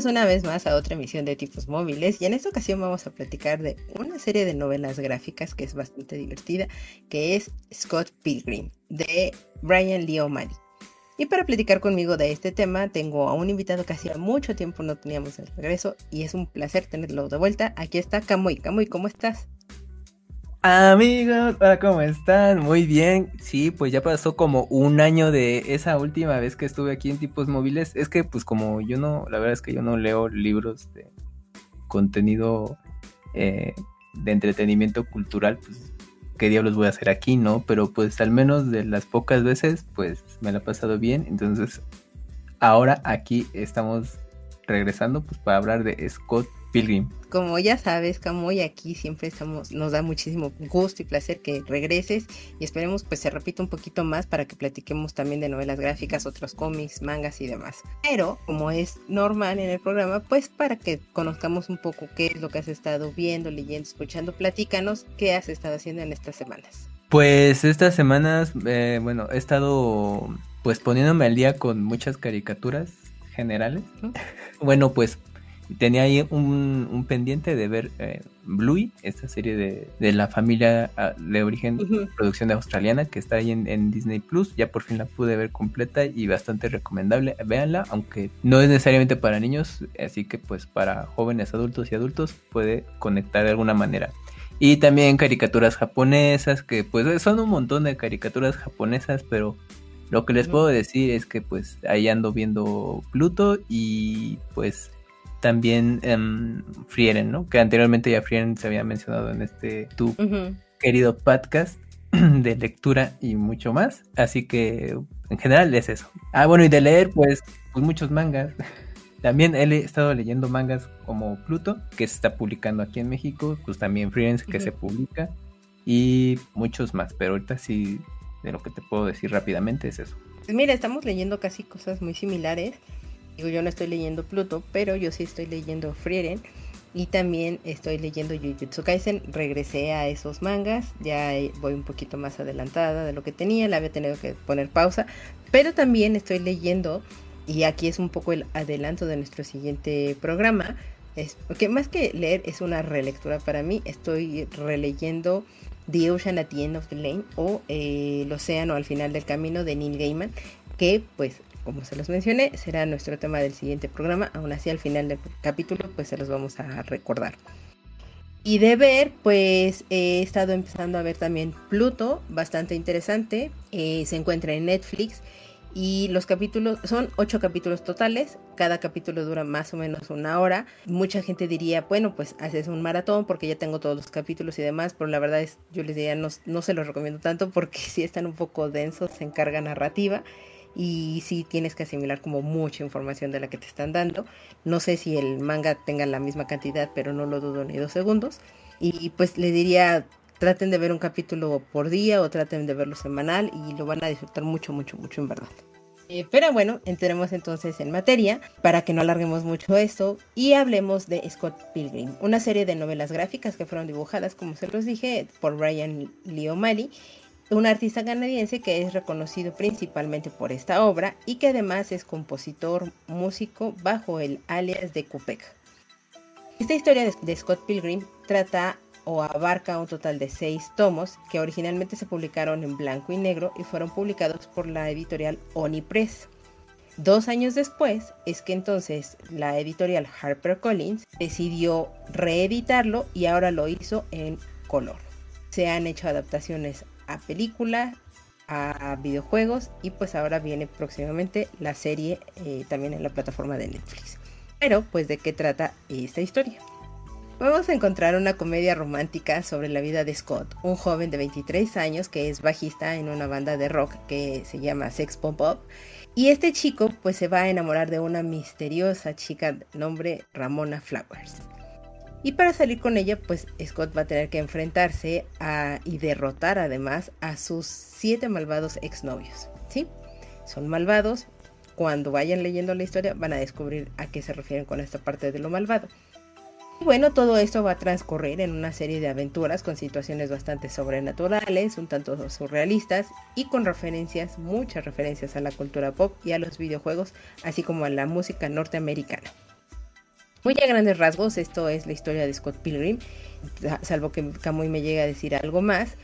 Bienvenidos una vez más a otra emisión de Tipos Móviles y en esta ocasión vamos a platicar de una serie de novelas gráficas que es bastante divertida, que es Scott Pilgrim de Brian Lee O'Malley. Y para platicar conmigo de este tema tengo a un invitado que hacía mucho tiempo no teníamos el regreso y es un placer tenerlo de vuelta. Aquí está Camuy. Camuy, ¿cómo estás? Amigos, hola, ¿cómo están? Muy bien. Sí, pues ya pasó como un año de esa última vez que estuve aquí en Tipos Móviles. Es que, pues, como yo no, la verdad es que yo no leo libros de contenido eh, de entretenimiento cultural, pues, ¿qué diablos voy a hacer aquí, no? Pero, pues, al menos de las pocas veces, pues, me la he pasado bien. Entonces, ahora aquí estamos regresando, pues, para hablar de Scott Pilgrim. Como ya sabes, Camuy, aquí siempre estamos, nos da muchísimo gusto y placer que regreses y esperemos pues se repita un poquito más para que platiquemos también de novelas gráficas, otros cómics, mangas y demás. Pero, como es normal en el programa, pues para que conozcamos un poco qué es lo que has estado viendo, leyendo, escuchando, platícanos qué has estado haciendo en estas semanas. Pues estas semanas, eh, bueno, he estado pues poniéndome al día con muchas caricaturas generales. Bueno, pues tenía ahí un, pendiente de ver eh, Bluey, esta serie de, la familia ah, de origen, producción de australiana, que está ahí en, Disney Plus. Ya por fin la pude ver completa y bastante recomendable. Véanla, aunque no es necesariamente para niños, así que pues para jóvenes, adultos y adultos puede conectar de alguna manera. Y también caricaturas japonesas, que pues son un montón de caricaturas japonesas, pero lo que les puedo decir es que pues ahí ando viendo Pluto y pues también um, Frieren, ¿no? Que anteriormente ya Frieren se había mencionado en este tu querido podcast de lectura y mucho más. Así que en general es eso. Ah, bueno, y de leer, pues, pues muchos mangas. También he estado leyendo mangas como Pluto, que se está publicando aquí en México, pues también Frieren, que se publica, y muchos más. Pero ahorita sí, de lo que te puedo decir rápidamente es eso. Pues mira, estamos leyendo casi cosas muy similares yo no estoy leyendo Pluto, pero yo sí estoy leyendo Frieren. Y también estoy leyendo Jujutsu Kaisen. Regresé a esos mangas. Ya voy un poquito más adelantada de lo que tenía. Le había tenido que poner pausa. Pero también estoy leyendo. Y aquí es un poco el adelanto de nuestro siguiente programa. Es, más que leer es una relectura para mí. Estoy releyendo The Ocean at the End of the Lane o eh, El Océano al final del camino de Neil Gaiman. Que pues como se los mencioné, será nuestro tema del siguiente programa. Aún así, al final del capítulo, pues se los vamos a recordar. Y de ver, pues he estado empezando a ver también Pluto, bastante interesante. Eh, se encuentra en Netflix. Y los capítulos son ocho capítulos totales. Cada capítulo dura más o menos una hora. Mucha gente diría, bueno, pues haces un maratón porque ya tengo todos los capítulos y demás. Pero la verdad es, yo les diría, no, no se los recomiendo tanto porque si están un poco densos en carga narrativa y sí tienes que asimilar como mucha información de la que te están dando. No sé si el manga tenga la misma cantidad, pero no lo dudo ni dos segundos. Y pues le diría, traten de ver un capítulo por día o traten de verlo semanal y lo van a disfrutar mucho, mucho, mucho en verdad. Eh, pero bueno, entremos entonces en materia para que no alarguemos mucho esto y hablemos de Scott Pilgrim, una serie de novelas gráficas que fueron dibujadas, como se los dije, por Brian Lee O'Malley un artista canadiense que es reconocido principalmente por esta obra y que además es compositor músico bajo el alias de Kupek. Esta historia de Scott Pilgrim trata o abarca un total de seis tomos que originalmente se publicaron en blanco y negro y fueron publicados por la editorial Oni Press. Dos años después es que entonces la editorial HarperCollins decidió reeditarlo y ahora lo hizo en color. Se han hecho adaptaciones a película, a videojuegos y pues ahora viene próximamente la serie eh, también en la plataforma de Netflix. Pero pues de qué trata esta historia. vamos a encontrar una comedia romántica sobre la vida de Scott, un joven de 23 años que es bajista en una banda de rock que se llama Sex Pop Up. Y este chico pues se va a enamorar de una misteriosa chica nombre Ramona Flowers. Y para salir con ella, pues Scott va a tener que enfrentarse a, y derrotar además a sus siete malvados exnovios. ¿Sí? Son malvados. Cuando vayan leyendo la historia van a descubrir a qué se refieren con esta parte de lo malvado. Y bueno, todo esto va a transcurrir en una serie de aventuras con situaciones bastante sobrenaturales, un tanto surrealistas y con referencias, muchas referencias a la cultura pop y a los videojuegos, así como a la música norteamericana. Muy a grandes rasgos, esto es la historia de Scott Pilgrim, salvo que Camuy me llegue a decir algo más.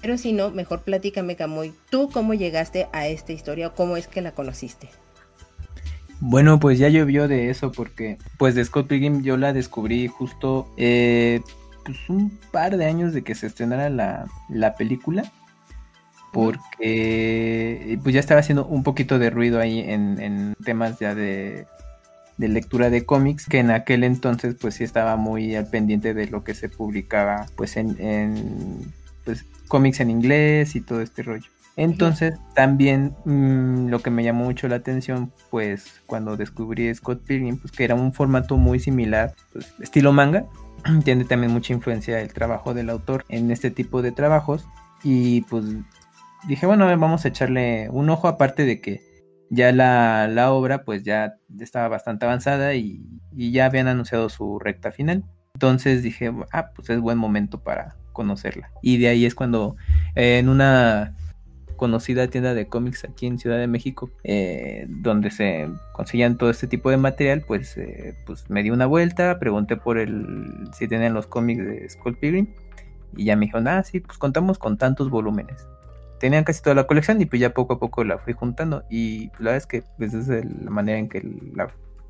Pero si no, mejor platícame, Camuy, ¿tú cómo llegaste a esta historia o cómo es que la conociste? Bueno, pues ya llovió de eso porque pues de Scott Pilgrim yo la descubrí justo eh, pues un par de años de que se estrenara la, la película porque pues ya estaba haciendo un poquito de ruido ahí en, en temas ya de de lectura de cómics, que en aquel entonces pues sí estaba muy al pendiente de lo que se publicaba pues en, pues, cómics en inglés y todo este rollo. Entonces también mm, lo que me llamó mucho la atención pues cuando descubrí Scott Pilgrim pues que era un formato muy similar, pues estilo manga, tiene también mucha influencia el trabajo del autor en este tipo de trabajos y pues dije bueno vamos a echarle un ojo aparte de que ya la, la obra pues ya estaba bastante avanzada y, ya habían anunciado su recta final. Entonces dije, ah, pues es buen momento para conocerla. Y de ahí es cuando eh, en una conocida tienda de cómics aquí en Ciudad de México, eh, donde se conseguían todo este tipo de material, pues, eh, pues me di una vuelta, pregunté por el si tenían los cómics de Skull Pilgrim y ya me dijeron, ah, sí, pues contamos con tantos volúmenes tenían casi toda la colección y pues ya poco a poco la fui juntando y pues, la verdad es que pues es la manera en que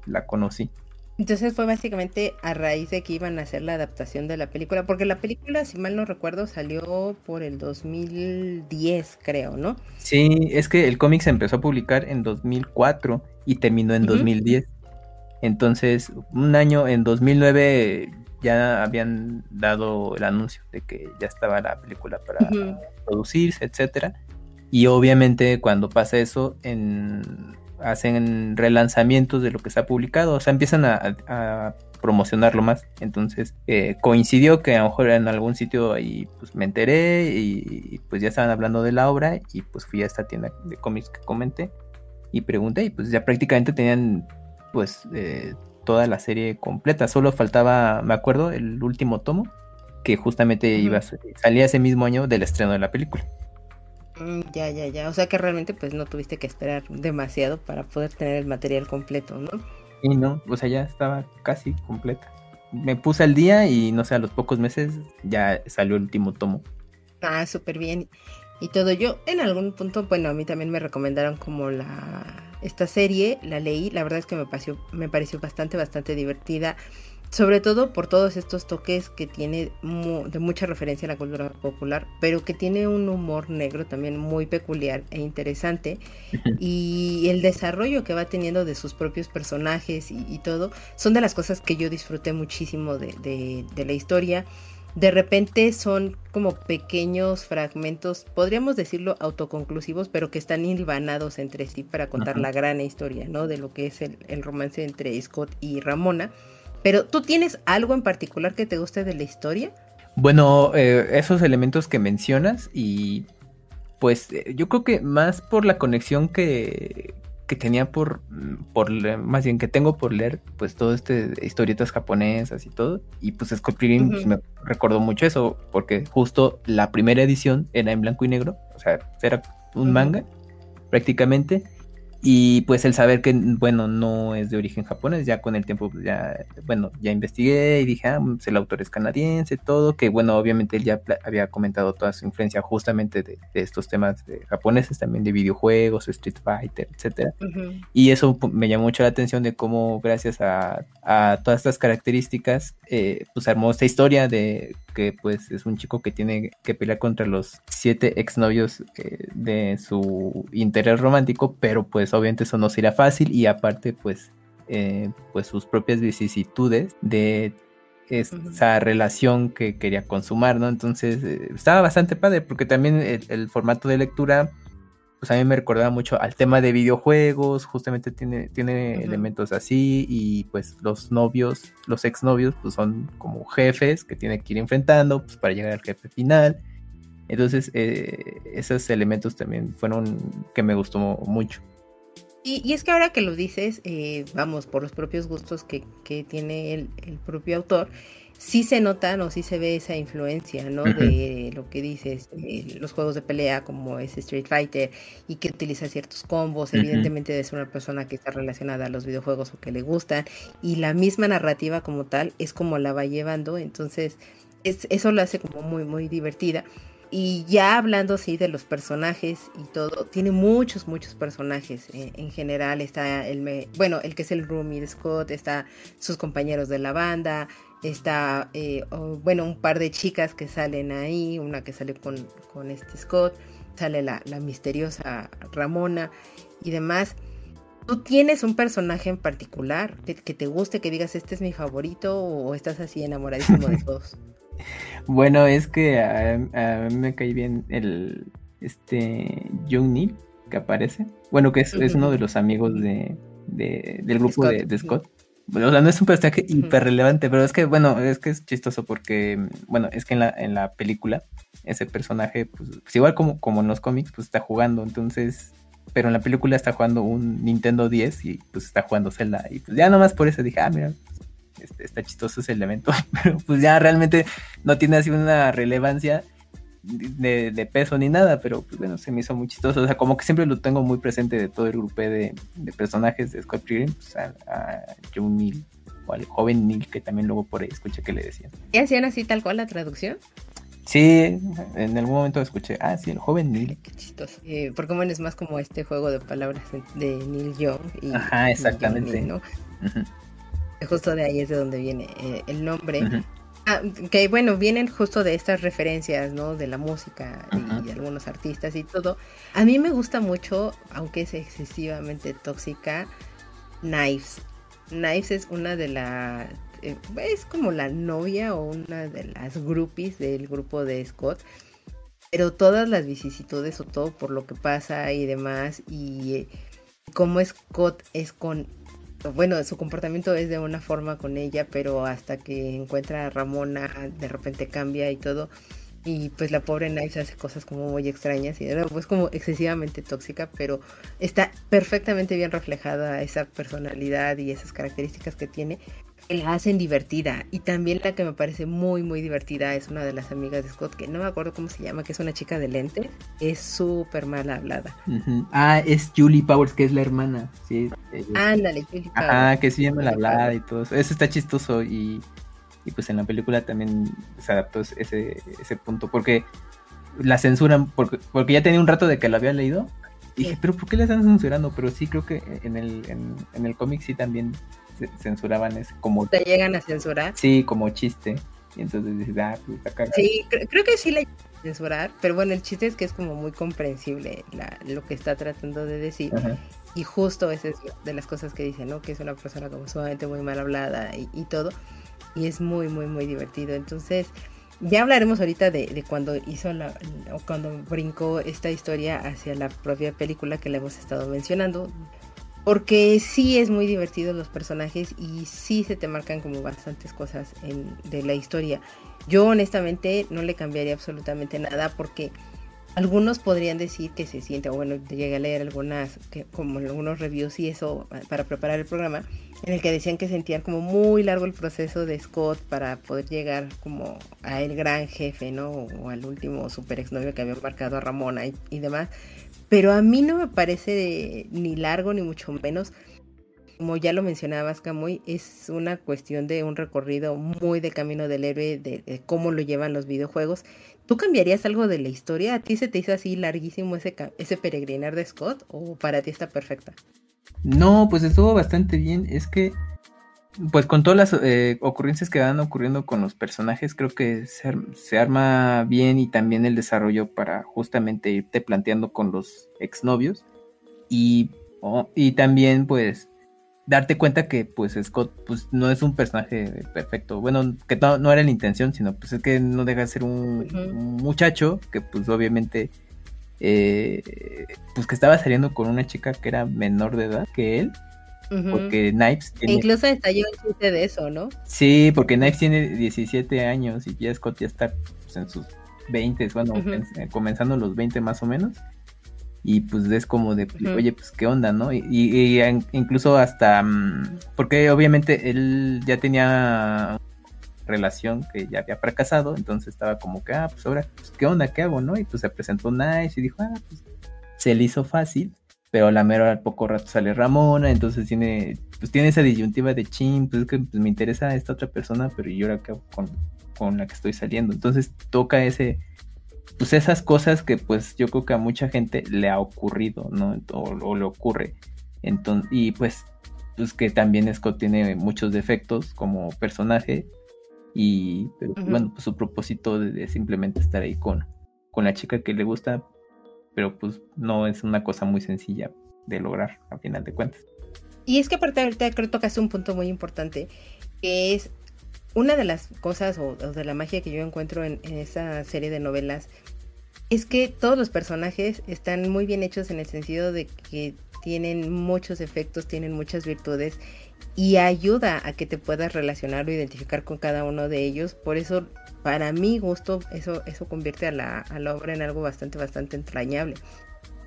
la, conocí. Entonces fue básicamente a raíz de que iban a hacer la adaptación de la película, porque la película, si mal no recuerdo, salió por el 2010, creo, ¿no? Sí, es que el cómic se empezó a publicar en 2004 y terminó en 2010. Entonces, un año en 2009 ya habían dado el anuncio de que ya estaba la película para producirse, etcétera. Y obviamente cuando pasa eso, en, hacen relanzamientos de lo que se ha publicado, o sea, empiezan a, promocionarlo más. Entonces eh, coincidió que a lo mejor en algún sitio ahí pues me enteré y, pues ya estaban hablando de la obra y pues fui a esta tienda de cómics que comenté y pregunté y pues ya prácticamente tenían pues eh, toda la serie completa. Solo faltaba, me acuerdo, el último tomo, que justamente iba salía ese mismo año del estreno de la película. Mm, ya, ya, ya. O sea que realmente pues no tuviste que esperar demasiado para poder tener el material completo, ¿no? Y no, o sea, ya estaba casi completa. Me puse al día y no sé, a los pocos meses ya salió el último tomo. Ah, súper bien. Y todo. Yo, en algún punto, bueno, a mí también me recomendaron como la esta serie, la leí, la verdad es que me pareció, me pareció bastante, bastante divertida, sobre todo por todos estos toques que tiene de mucha referencia a la cultura popular, pero que tiene un humor negro también muy peculiar e interesante, y el desarrollo que va teniendo de sus propios personajes y, todo, son de las cosas que yo disfruté muchísimo de, de la historia de repente son como pequeños fragmentos, podríamos decirlo autoconclusivos, pero que están hilvanados entre sí para contar la gran historia, ¿no? De lo que es el, romance entre Scott y Ramona. Pero tú tienes algo en particular que te guste de la historia? Bueno, eh, esos elementos que mencionas y pues eh, yo creo que más por la conexión que, que tenía por, por más bien que tengo por leer, pues todo este historietas japonesas y todo. Y pues Scott Pilgrim pues, me recordó mucho eso, porque justo la primera edición era en blanco y negro, o sea, era un manga prácticamente. Y pues el saber que, bueno, no es de origen japonés, ya con el tiempo, pues, ya, bueno, ya investigué y dije, ah, pues el autor es canadiense, todo, que bueno, obviamente él ya había comentado toda su influencia justamente de, estos temas de japoneses, también de videojuegos, Street Fighter, etcétera. Y eso me llamó mucho la atención de cómo gracias a, a todas estas características, eh, pues armó esta historia de que pues es un chico que tiene que pelear contra los siete exnovios eh, de su interés romántico, pero pues obviamente eso no será fácil y aparte pues, eh, pues sus propias vicisitudes de esa relación que quería consumar, ¿no? Entonces eh, estaba bastante padre porque también el, formato de lectura, pues a mí me recordaba mucho al tema de videojuegos, justamente tiene, tiene elementos así y pues los novios, los exnovios, pues son como jefes que tiene que ir enfrentando pues, para llegar al jefe final. Entonces eh, esos elementos también fueron que me gustó mucho. Y, es que ahora que lo dices, eh, vamos, por los propios gustos que, tiene el, propio autor, sí se nota o sí se ve esa influencia, ¿no? De lo que dices, los juegos de pelea como es Street Fighter y que utiliza ciertos combos, evidentemente de ser una persona que está relacionada a los videojuegos o que le gustan, y la misma narrativa como tal es como la va llevando, entonces es, eso lo hace como muy, muy divertida. Y ya hablando así de los personajes y todo, tiene muchos, muchos personajes. Eh, en general está el, bueno, el que es el roomie de Scott, está sus compañeros de la banda, está, eh, bueno, un par de chicas que salen ahí, una que sale con, con este Scott, sale la, la misteriosa Ramona y demás. ¿Tú tienes un personaje en particular que, que, te guste, que digas este es mi favorito o estás así enamoradísimo de todos? Bueno, es que a, mí me cae bien el este Young Neil que aparece. Bueno, que es, uno de los amigos de, del grupo De, Scott. o sea, no es un personaje hiper relevante, pero es que, bueno, es que es chistoso porque, bueno, es que en la, en la película, ese personaje, pues, pues igual como, como en los cómics, pues está jugando, entonces, pero en la película está jugando un Nintendo 10 y pues está jugando Zelda. Y pues ya nomás por eso dije, ah, mira, este, está chistoso ese elemento, pero pues ya realmente no tiene así una relevancia de, peso ni nada, pero pues bueno, se me hizo muy chistoso, o sea, como que siempre lo tengo muy presente de todo el grupo de, personajes de Scott Pilgrim, pues a, a John Neal o al joven Neil, que también luego por ahí escuché que le decían. ¿Y hacían así tal cual la traducción? Sí, en algún momento escuché, ah, sí, el joven Neil. Qué chistoso. Eh, porque bueno, es más como este juego de palabras de Neil Young. Y Ajá, exactamente. ¿no? Justo de ahí es de donde viene eh, el nombre. Ah, que bueno, vienen justo de estas referencias, ¿no? De la música y de algunos artistas y todo. A mí me gusta mucho, aunque es excesivamente tóxica, Knives. Knives es una de las... Eh, es como la novia o una de las groupies del grupo de Scott. Pero todas las vicisitudes o todo por lo que pasa y demás y eh, cómo Scott es con bueno, su comportamiento es de una forma con ella, pero hasta que encuentra a Ramona, de repente cambia y todo. Y pues la pobre Knives hace cosas como muy extrañas y de es como excesivamente tóxica, pero está perfectamente bien reflejada esa personalidad y esas características que tiene la hacen divertida. Y también la que me parece muy, muy divertida es una de las amigas de Scott, que no me acuerdo cómo se llama, que es una chica de lentes. Es súper mal hablada. Ah, es Julie Powers, que es la hermana. Sí. Ándale, Julie Powers. Ah, que sí llama la hablada y todo eso. Eso está chistoso y, y pues en la película también se adaptó ese, ese punto, porque la censuran, porque, porque ya tenía un rato de que la había leído. Y dije, pero ¿por qué la están censurando? Pero sí creo que en el, en, en el cómic sí también censuraban ese como... ¿Te llegan a censurar? Sí, como chiste. Y entonces dices, ah, pues acá. Sí, creo, que sí le censurar, pero bueno, el chiste es que es como muy comprensible lo que está tratando de decir. Y justo esa es de las cosas que dice, ¿no? Que es una persona como sumamente muy mal hablada y, todo. Y es muy, muy, muy divertido. Entonces, ya hablaremos ahorita de, de, cuando hizo la, o cuando brincó esta historia hacia la propia película que le hemos estado mencionando, porque sí es muy divertido los personajes y sí se te marcan como bastantes cosas de la historia. Yo honestamente no le cambiaría absolutamente nada porque algunos podrían decir que se siente, bueno, llegué a leer algunas, que, como algunos reviews y eso para preparar el programa, en el que decían que sentían como muy largo el proceso de Scott para poder llegar como a el gran jefe, ¿no? O al último super exnovio que había embarcado a Ramona y demás. Pero a mí no me parece ni largo ni mucho menos. Como ya lo mencionabas, Camuy, es una cuestión de un recorrido muy de camino del héroe, de, cómo lo llevan los videojuegos. ¿Tú cambiarías algo de la historia? ¿A ti se te hizo así larguísimo ese, ese peregrinar de Scott o para ti está perfecta? No, pues estuvo bastante bien. Es que pues con todas las eh, ocurrencias que van ocurriendo con los personajes, creo que se, arma bien y también el desarrollo para justamente irte planteando con los exnovios. Y, y también, pues, darte cuenta que pues Scott pues no es un personaje perfecto. Bueno, que no, era la intención, sino pues es que no deja de ser un, muchacho que pues obviamente eh, pues que estaba saliendo con una chica que era menor de edad que él. Porque Knives tiene... Incluso estalló el chiste de eso, ¿no? Sí, porque Knives tiene 17 años y ya Scott ya está pues, en sus 20, bueno, comenzando los 20 más o menos y pues es como de, oye, pues qué onda, ¿no? Y, incluso hasta, mm, porque obviamente él ya tenía relación que ya había fracasado, entonces estaba como que, ah, pues ahora, pues qué onda, qué hago, ¿no? Y pues se presentó Nice y dijo, ah, pues se le hizo fácil, pero la mera al poco rato sale Ramona, entonces tiene, pues tiene esa disyuntiva de chin, pues es que pues, me interesa esta otra persona, pero yo ahora qué hago con, con la que estoy saliendo, entonces toca ese pues esas cosas que pues yo creo que a mucha gente le ha ocurrido, ¿no? O, le ocurre. Entonces, y pues, pues que también Scott tiene muchos defectos como personaje y pero, bueno, pues su propósito de, simplemente estar ahí con, con la chica que le gusta, pero pues no es una cosa muy sencilla de lograr a final de cuentas. Y es que aparte ahorita creo que tocas un punto muy importante, que es una de las cosas o, de la magia que yo encuentro en, esa serie de novelas es que todos los personajes están muy bien hechos en el sentido de que tienen muchos efectos, tienen muchas virtudes y ayuda a que te puedas relacionar o identificar con cada uno de ellos. Por eso, para mi gusto, eso, eso convierte a la, a la obra en algo bastante, bastante entrañable.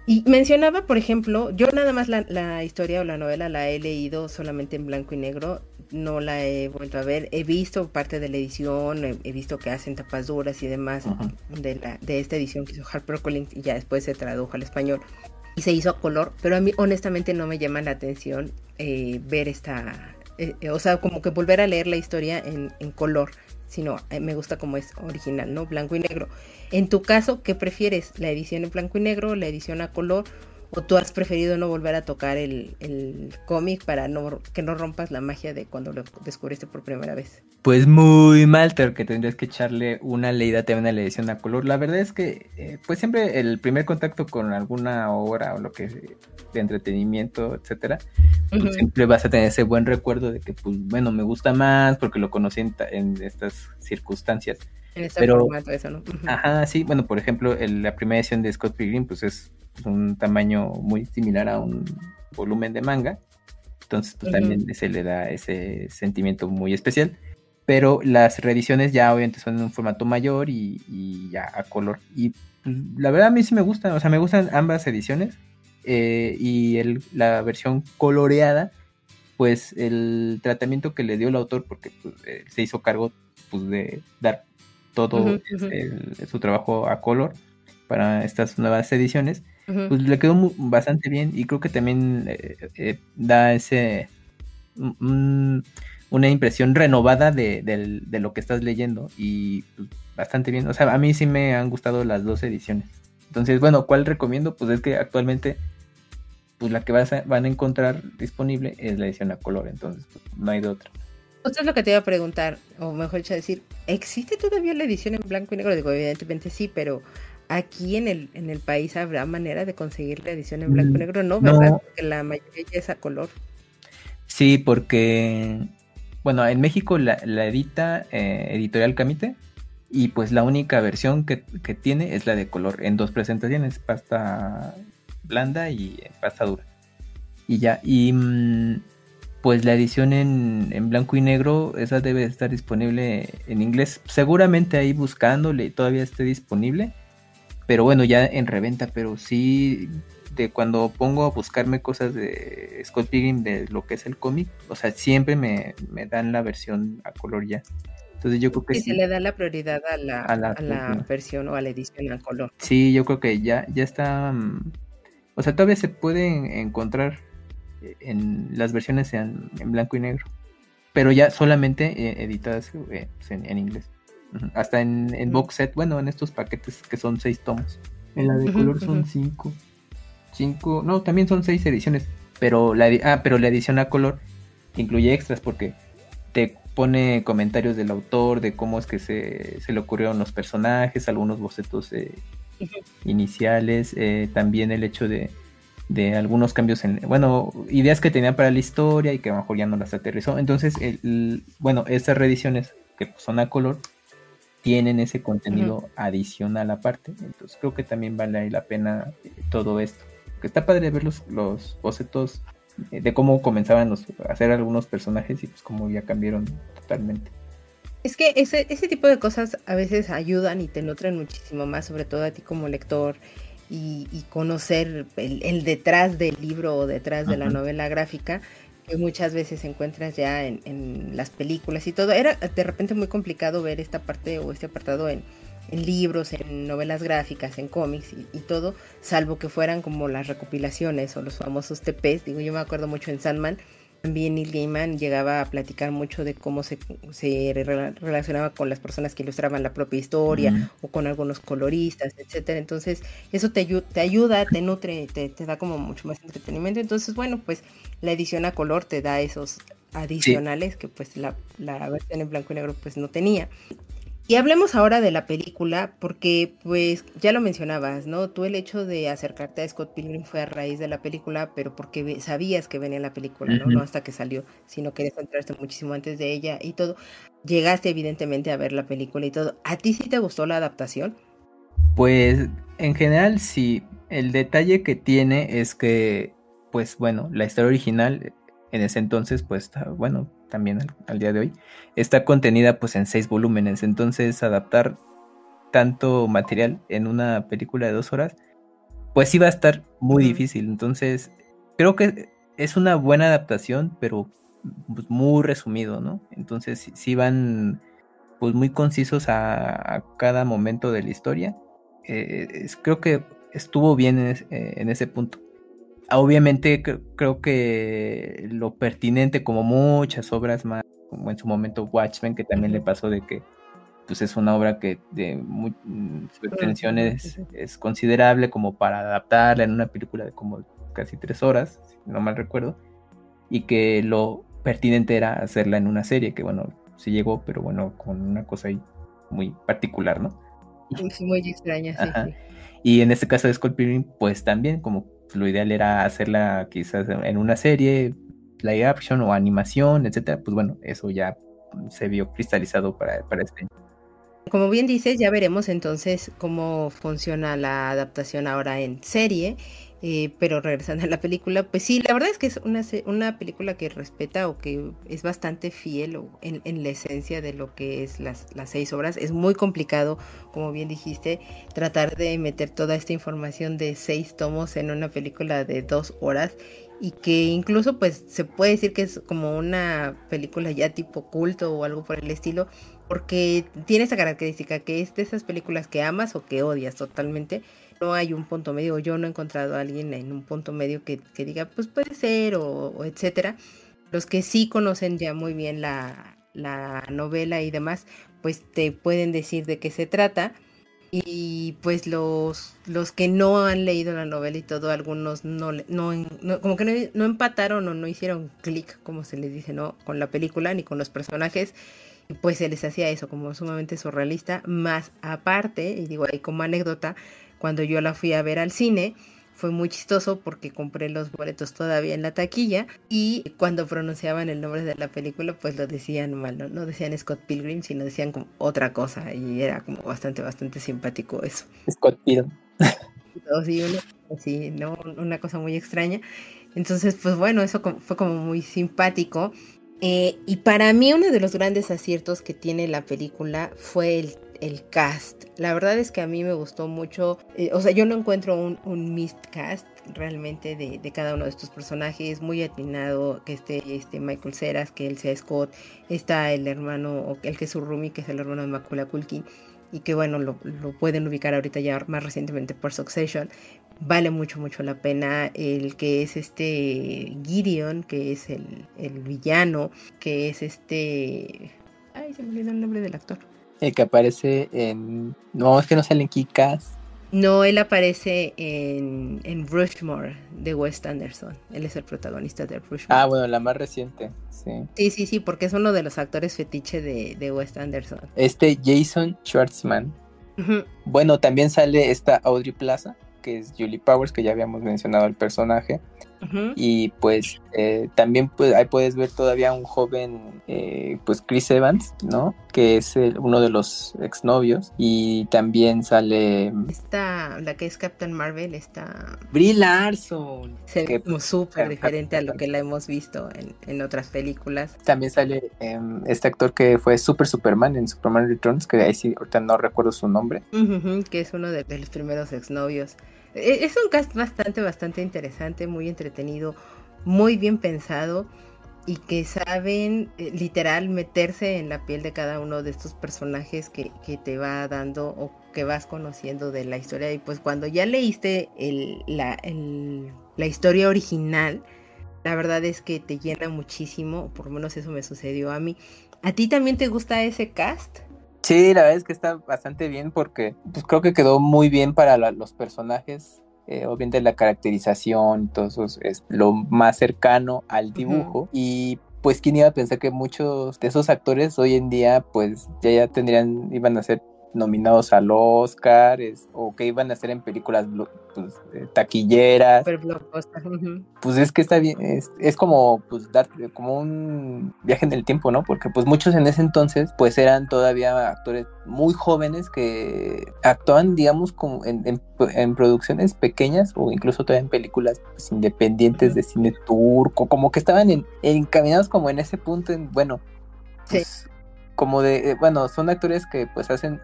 Y mencionaba, por ejemplo, yo nada más la, la, historia o la novela la he leído solamente en blanco y negro no la he vuelto a ver. He visto parte de la edición, he, visto que hacen tapas duras y demás de, la, de esta edición que hizo HarperCollins y ya después se tradujo al español y se hizo a color, pero a mí honestamente no me llama la atención eh, ver esta, eh, o sea, como que volver a leer la historia en, en color, sino eh, me gusta como es original, ¿no? Blanco y negro. En tu caso, ¿qué prefieres? ¿La edición en blanco y negro, la edición a color? ¿O tú has preferido no volver a tocar el, el cómic para no, que no rompas la magia de cuando lo descubriste por primera vez? Pues muy mal, que tendrías que echarle una leída también a la edición a color. La verdad es que, eh, pues siempre el primer contacto con alguna obra o lo que de entretenimiento, etcétera, pues siempre vas a tener ese buen recuerdo de que, pues bueno, me gusta más porque lo conocí en, estas circunstancias. En este Pero, formato, eso, ¿no? Ajá, sí, bueno, por ejemplo, la primera edición de Scott Pilgrim, pues es un tamaño muy similar a un volumen de manga. Entonces, pues también se le da ese sentimiento muy especial. Pero las reediciones ya obviamente son en un formato mayor y, ya a color. Y pues, la verdad a mí sí me gustan, o sea, me gustan ambas ediciones. Eh, y el, la versión coloreada, pues el tratamiento que le dio el autor, porque pues, eh, se hizo cargo pues, de dar todo su trabajo a color para estas nuevas ediciones, pues le quedó bastante bien y creo que también eh, eh, da ese una impresión renovada de, lo que estás leyendo y pues, bastante bien. O sea, a mí sí me han gustado las dos ediciones. Entonces, bueno, ¿cuál recomiendo? Pues es que actualmente pues la que van a encontrar disponible es la edición a color, entonces pues, no hay de otra. Esto es lo que te iba a preguntar, o mejor dicho decir, ¿existe todavía la edición en blanco y negro? Digo, evidentemente sí, pero aquí en el, en el país habrá manera de conseguir la edición en blanco y mm, negro, ¿no? ¿Verdad? Porque la mayoría ya es a color. Sí, porque, bueno, en México la, edita eh, Editorial Camite y pues la única versión que, tiene es la de color en dos presentaciones, pasta blanda y pasta dura. Y ya, y mm, pues la edición en, en, blanco y negro, esa debe estar disponible en inglés. Seguramente ahí buscándole todavía esté disponible pero bueno, ya en reventa, pero sí de cuando pongo a buscarme cosas de Scott Pilgrim de lo que es el cómic, o sea, siempre me, dan la versión a color ya. Entonces yo creo que sí. se le da la prioridad a la, a la, versión o a la edición a color. Sí, yo creo que ya, ya está, mm, o sea, todavía se pueden encontrar en las versiones en, blanco y negro, pero ya solamente eh, editadas eh, pues, en inglés. Hasta en, en box set, bueno, en estos paquetes que son seis tomos. En la de color son cinco. Cinco, no, también son seis ediciones. Pero la, ah, pero la edición a color incluye extras porque te pone comentarios del autor, de cómo es que se, se le ocurrieron los personajes, algunos bocetos eh, iniciales, eh, también el hecho de, de algunos cambios en, bueno, ideas que tenía para la historia y que a lo mejor ya no las aterrizó. Entonces, el, bueno, estas reediciones que son a color tienen ese contenido adicional aparte. Entonces, creo que también vale la pena todo esto. Que está padre ver los, los bocetos de cómo comenzaban los, a hacer algunos personajes y pues cómo ya cambiaron totalmente. Es que ese, ese tipo de cosas a veces ayudan y te nutren muchísimo más, sobre todo a ti como lector, y, conocer el, detrás del libro o detrás de la novela gráfica, que muchas veces encuentras ya en, las películas y todo. Era de repente muy complicado ver esta parte o este apartado en, libros, en novelas gráficas, en cómics y, y, todo, salvo que fueran como las recopilaciones o los famosos TPs. Digo, yo me acuerdo mucho en Sandman también Neil Gaiman llegaba a platicar mucho de cómo se, se relacionaba con las personas que ilustraban la propia historia o con algunos coloristas, etcétera. Entonces, eso te, te ayuda, te nutre, te, te, da como mucho más entretenimiento. Entonces, bueno, pues la edición a color te da esos adicionales que pues la, la versión en blanco y negro pues no tenía. Y hablemos ahora de la película, porque pues ya lo mencionabas, ¿no? Tú el hecho de acercarte a Scott Pilgrim fue a raíz de la película, pero porque sabías que venía la película, ¿no? No hasta que salió, sino querías entrarte muchísimo antes de ella y todo. Llegaste evidentemente a ver la película y todo. ¿A ti sí te gustó la adaptación? Pues en general sí. El detalle que tiene es que, pues bueno, la historia original en ese entonces, pues bueno, también al, día de hoy, está contenida pues en seis volúmenes. Entonces adaptar tanto material en una película de dos horas, pues sí va a estar muy difícil. Entonces creo que es una buena adaptación, pero pues, muy resumido, ¿no? Entonces sí van pues muy concisos a, cada momento de la historia. Eh, creo que estuvo bien en ese punto obviamente creo que lo pertinente, como muchas obras más, como en su momento Watchmen, que también le pasó de que pues es una obra que de muy, mm, su extensión es, considerable como para adaptarla en una película de como casi tres horas, si no mal recuerdo, y que lo pertinente era hacerla en una serie, que bueno, sí llegó, pero bueno, con una cosa ahí muy particular, ¿no? Muy extraña, sí, Y en este caso de Scott pues también como lo ideal era hacerla quizás en una serie, live action o animación, etcétera, pues bueno, eso ya se vio cristalizado para, para este Como bien dices, ya veremos entonces cómo funciona la adaptación ahora en serie eh, pero regresando a la película, pues sí, la verdad es que es una, una película que respeta o que es bastante fiel en, en, la esencia de lo que es las, las seis obras. Es muy complicado, como bien dijiste, tratar de meter toda esta información de seis tomos en una película de dos horas y que incluso pues se puede decir que es como una película ya tipo culto o algo por el estilo, porque tiene esa característica que es de esas películas que amas o que odias totalmente no hay un punto medio, yo no he encontrado a alguien en un punto medio que, diga, pues puede ser, o, etcétera. Los que sí conocen ya muy bien la, novela y demás, pues te pueden decir de qué se trata. Y pues los, los que no han leído la novela y todo, algunos no, no, como que no, empataron o no hicieron clic, como se les dice, ¿no? Con la película ni con los personajes pues se les hacía eso como sumamente surrealista, más aparte, y digo ahí como anécdota, cuando yo la fui a ver al cine. Fue muy chistoso porque compré los boletos todavía en la taquilla y cuando pronunciaban el nombre de la película pues lo decían mal, no, no decían Scott Pilgrim, sino decían como otra cosa y era como bastante, bastante simpático eso. Scott Pilgrim. sí, ¿no? Una cosa muy extraña. Entonces, pues bueno, eso fue como muy simpático. Eh, y para mí uno de los grandes aciertos que tiene la película fue el el cast. La verdad es que a mí me gustó mucho, eh, o sea, yo no encuentro un, un cast realmente de, cada uno de estos personajes, muy atinado que esté este Michael Ceras, que él sea Scott, está el hermano, el que es su roomie, que es el hermano de Macula Culkin, y que bueno, lo, pueden ubicar ahorita ya más recientemente por Succession. Vale mucho, mucho la pena el que es este Gideon, que es el, el villano, que es este... Ay, se me olvidó el nombre del actor el que aparece en. No, es que no sale en Kikas. No, él aparece en, en Rushmore de Wes Anderson. Él es el protagonista de Rushmore. Ah, bueno, la más reciente, sí. Sí, sí, sí, porque es uno de los actores fetiche de, de Wes Anderson. Este Jason Schwartzman. Bueno, también sale esta Audrey Plaza, que es Julie Powers, que ya habíamos mencionado el personaje. Y pues eh, también pues, ahí puedes ver todavía un joven, eh, pues Chris Evans, ¿no? Que es uno de los exnovios. Y también sale... Esta, la que es Captain Marvel, está... Brie Larson. Se ve como súper diferente a lo que la hemos visto en, en otras películas. También sale em, este actor que fue Super Superman en Superman Returns, que ahí sí, ahorita no recuerdo su nombre. que es uno de, de los primeros exnovios. E, es un cast bastante, bastante interesante, muy entretenido, muy bien pensado y que saben eh, literal meterse en la piel de cada uno de estos personajes que, que, te va dando o que vas conociendo de la historia. Y pues cuando ya leíste el, la, el, la historia original, la verdad es que te llena muchísimo, por lo menos eso me sucedió a mí. ¿A ti también te gusta ese cast? Sí, la verdad es que está bastante bien porque pues, creo que quedó muy bien para los personajes. Eh, obviamente la caracterización, todo eso es lo más cercano al dibujo. Y pues quién iba a pensar que muchos de esos actores hoy en día pues ya, ya tendrían, iban a ser nominados al Oscar o que iban a hacer en películas pues, taquilleras. Pues es que está bien, es, como pues dar como un viaje en el tiempo, ¿no? Porque pues muchos en ese entonces pues eran todavía actores muy jóvenes que actuaban digamos como en, en, producciones pequeñas o incluso todavía en películas pues, independientes de cine turco, como que estaban en, encaminados como en ese punto en, bueno, pues, como de, eh, bueno, son actores que pues hacen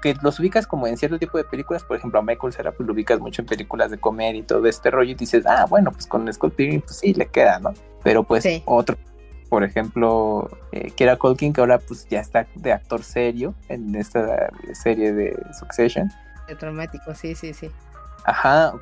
que los ubicas como en cierto tipo de películas, por ejemplo a Michael Cera pues lo ubicas mucho en películas de comedia y todo este rollo y dices, ah, bueno, pues con Scott Pilgrim pues sí le queda, ¿no? Pero pues otro, por ejemplo, eh, Kira Colkin que ahora pues ya está de actor serio en esta serie de Succession. De traumático, sí, sí, sí. Ajá,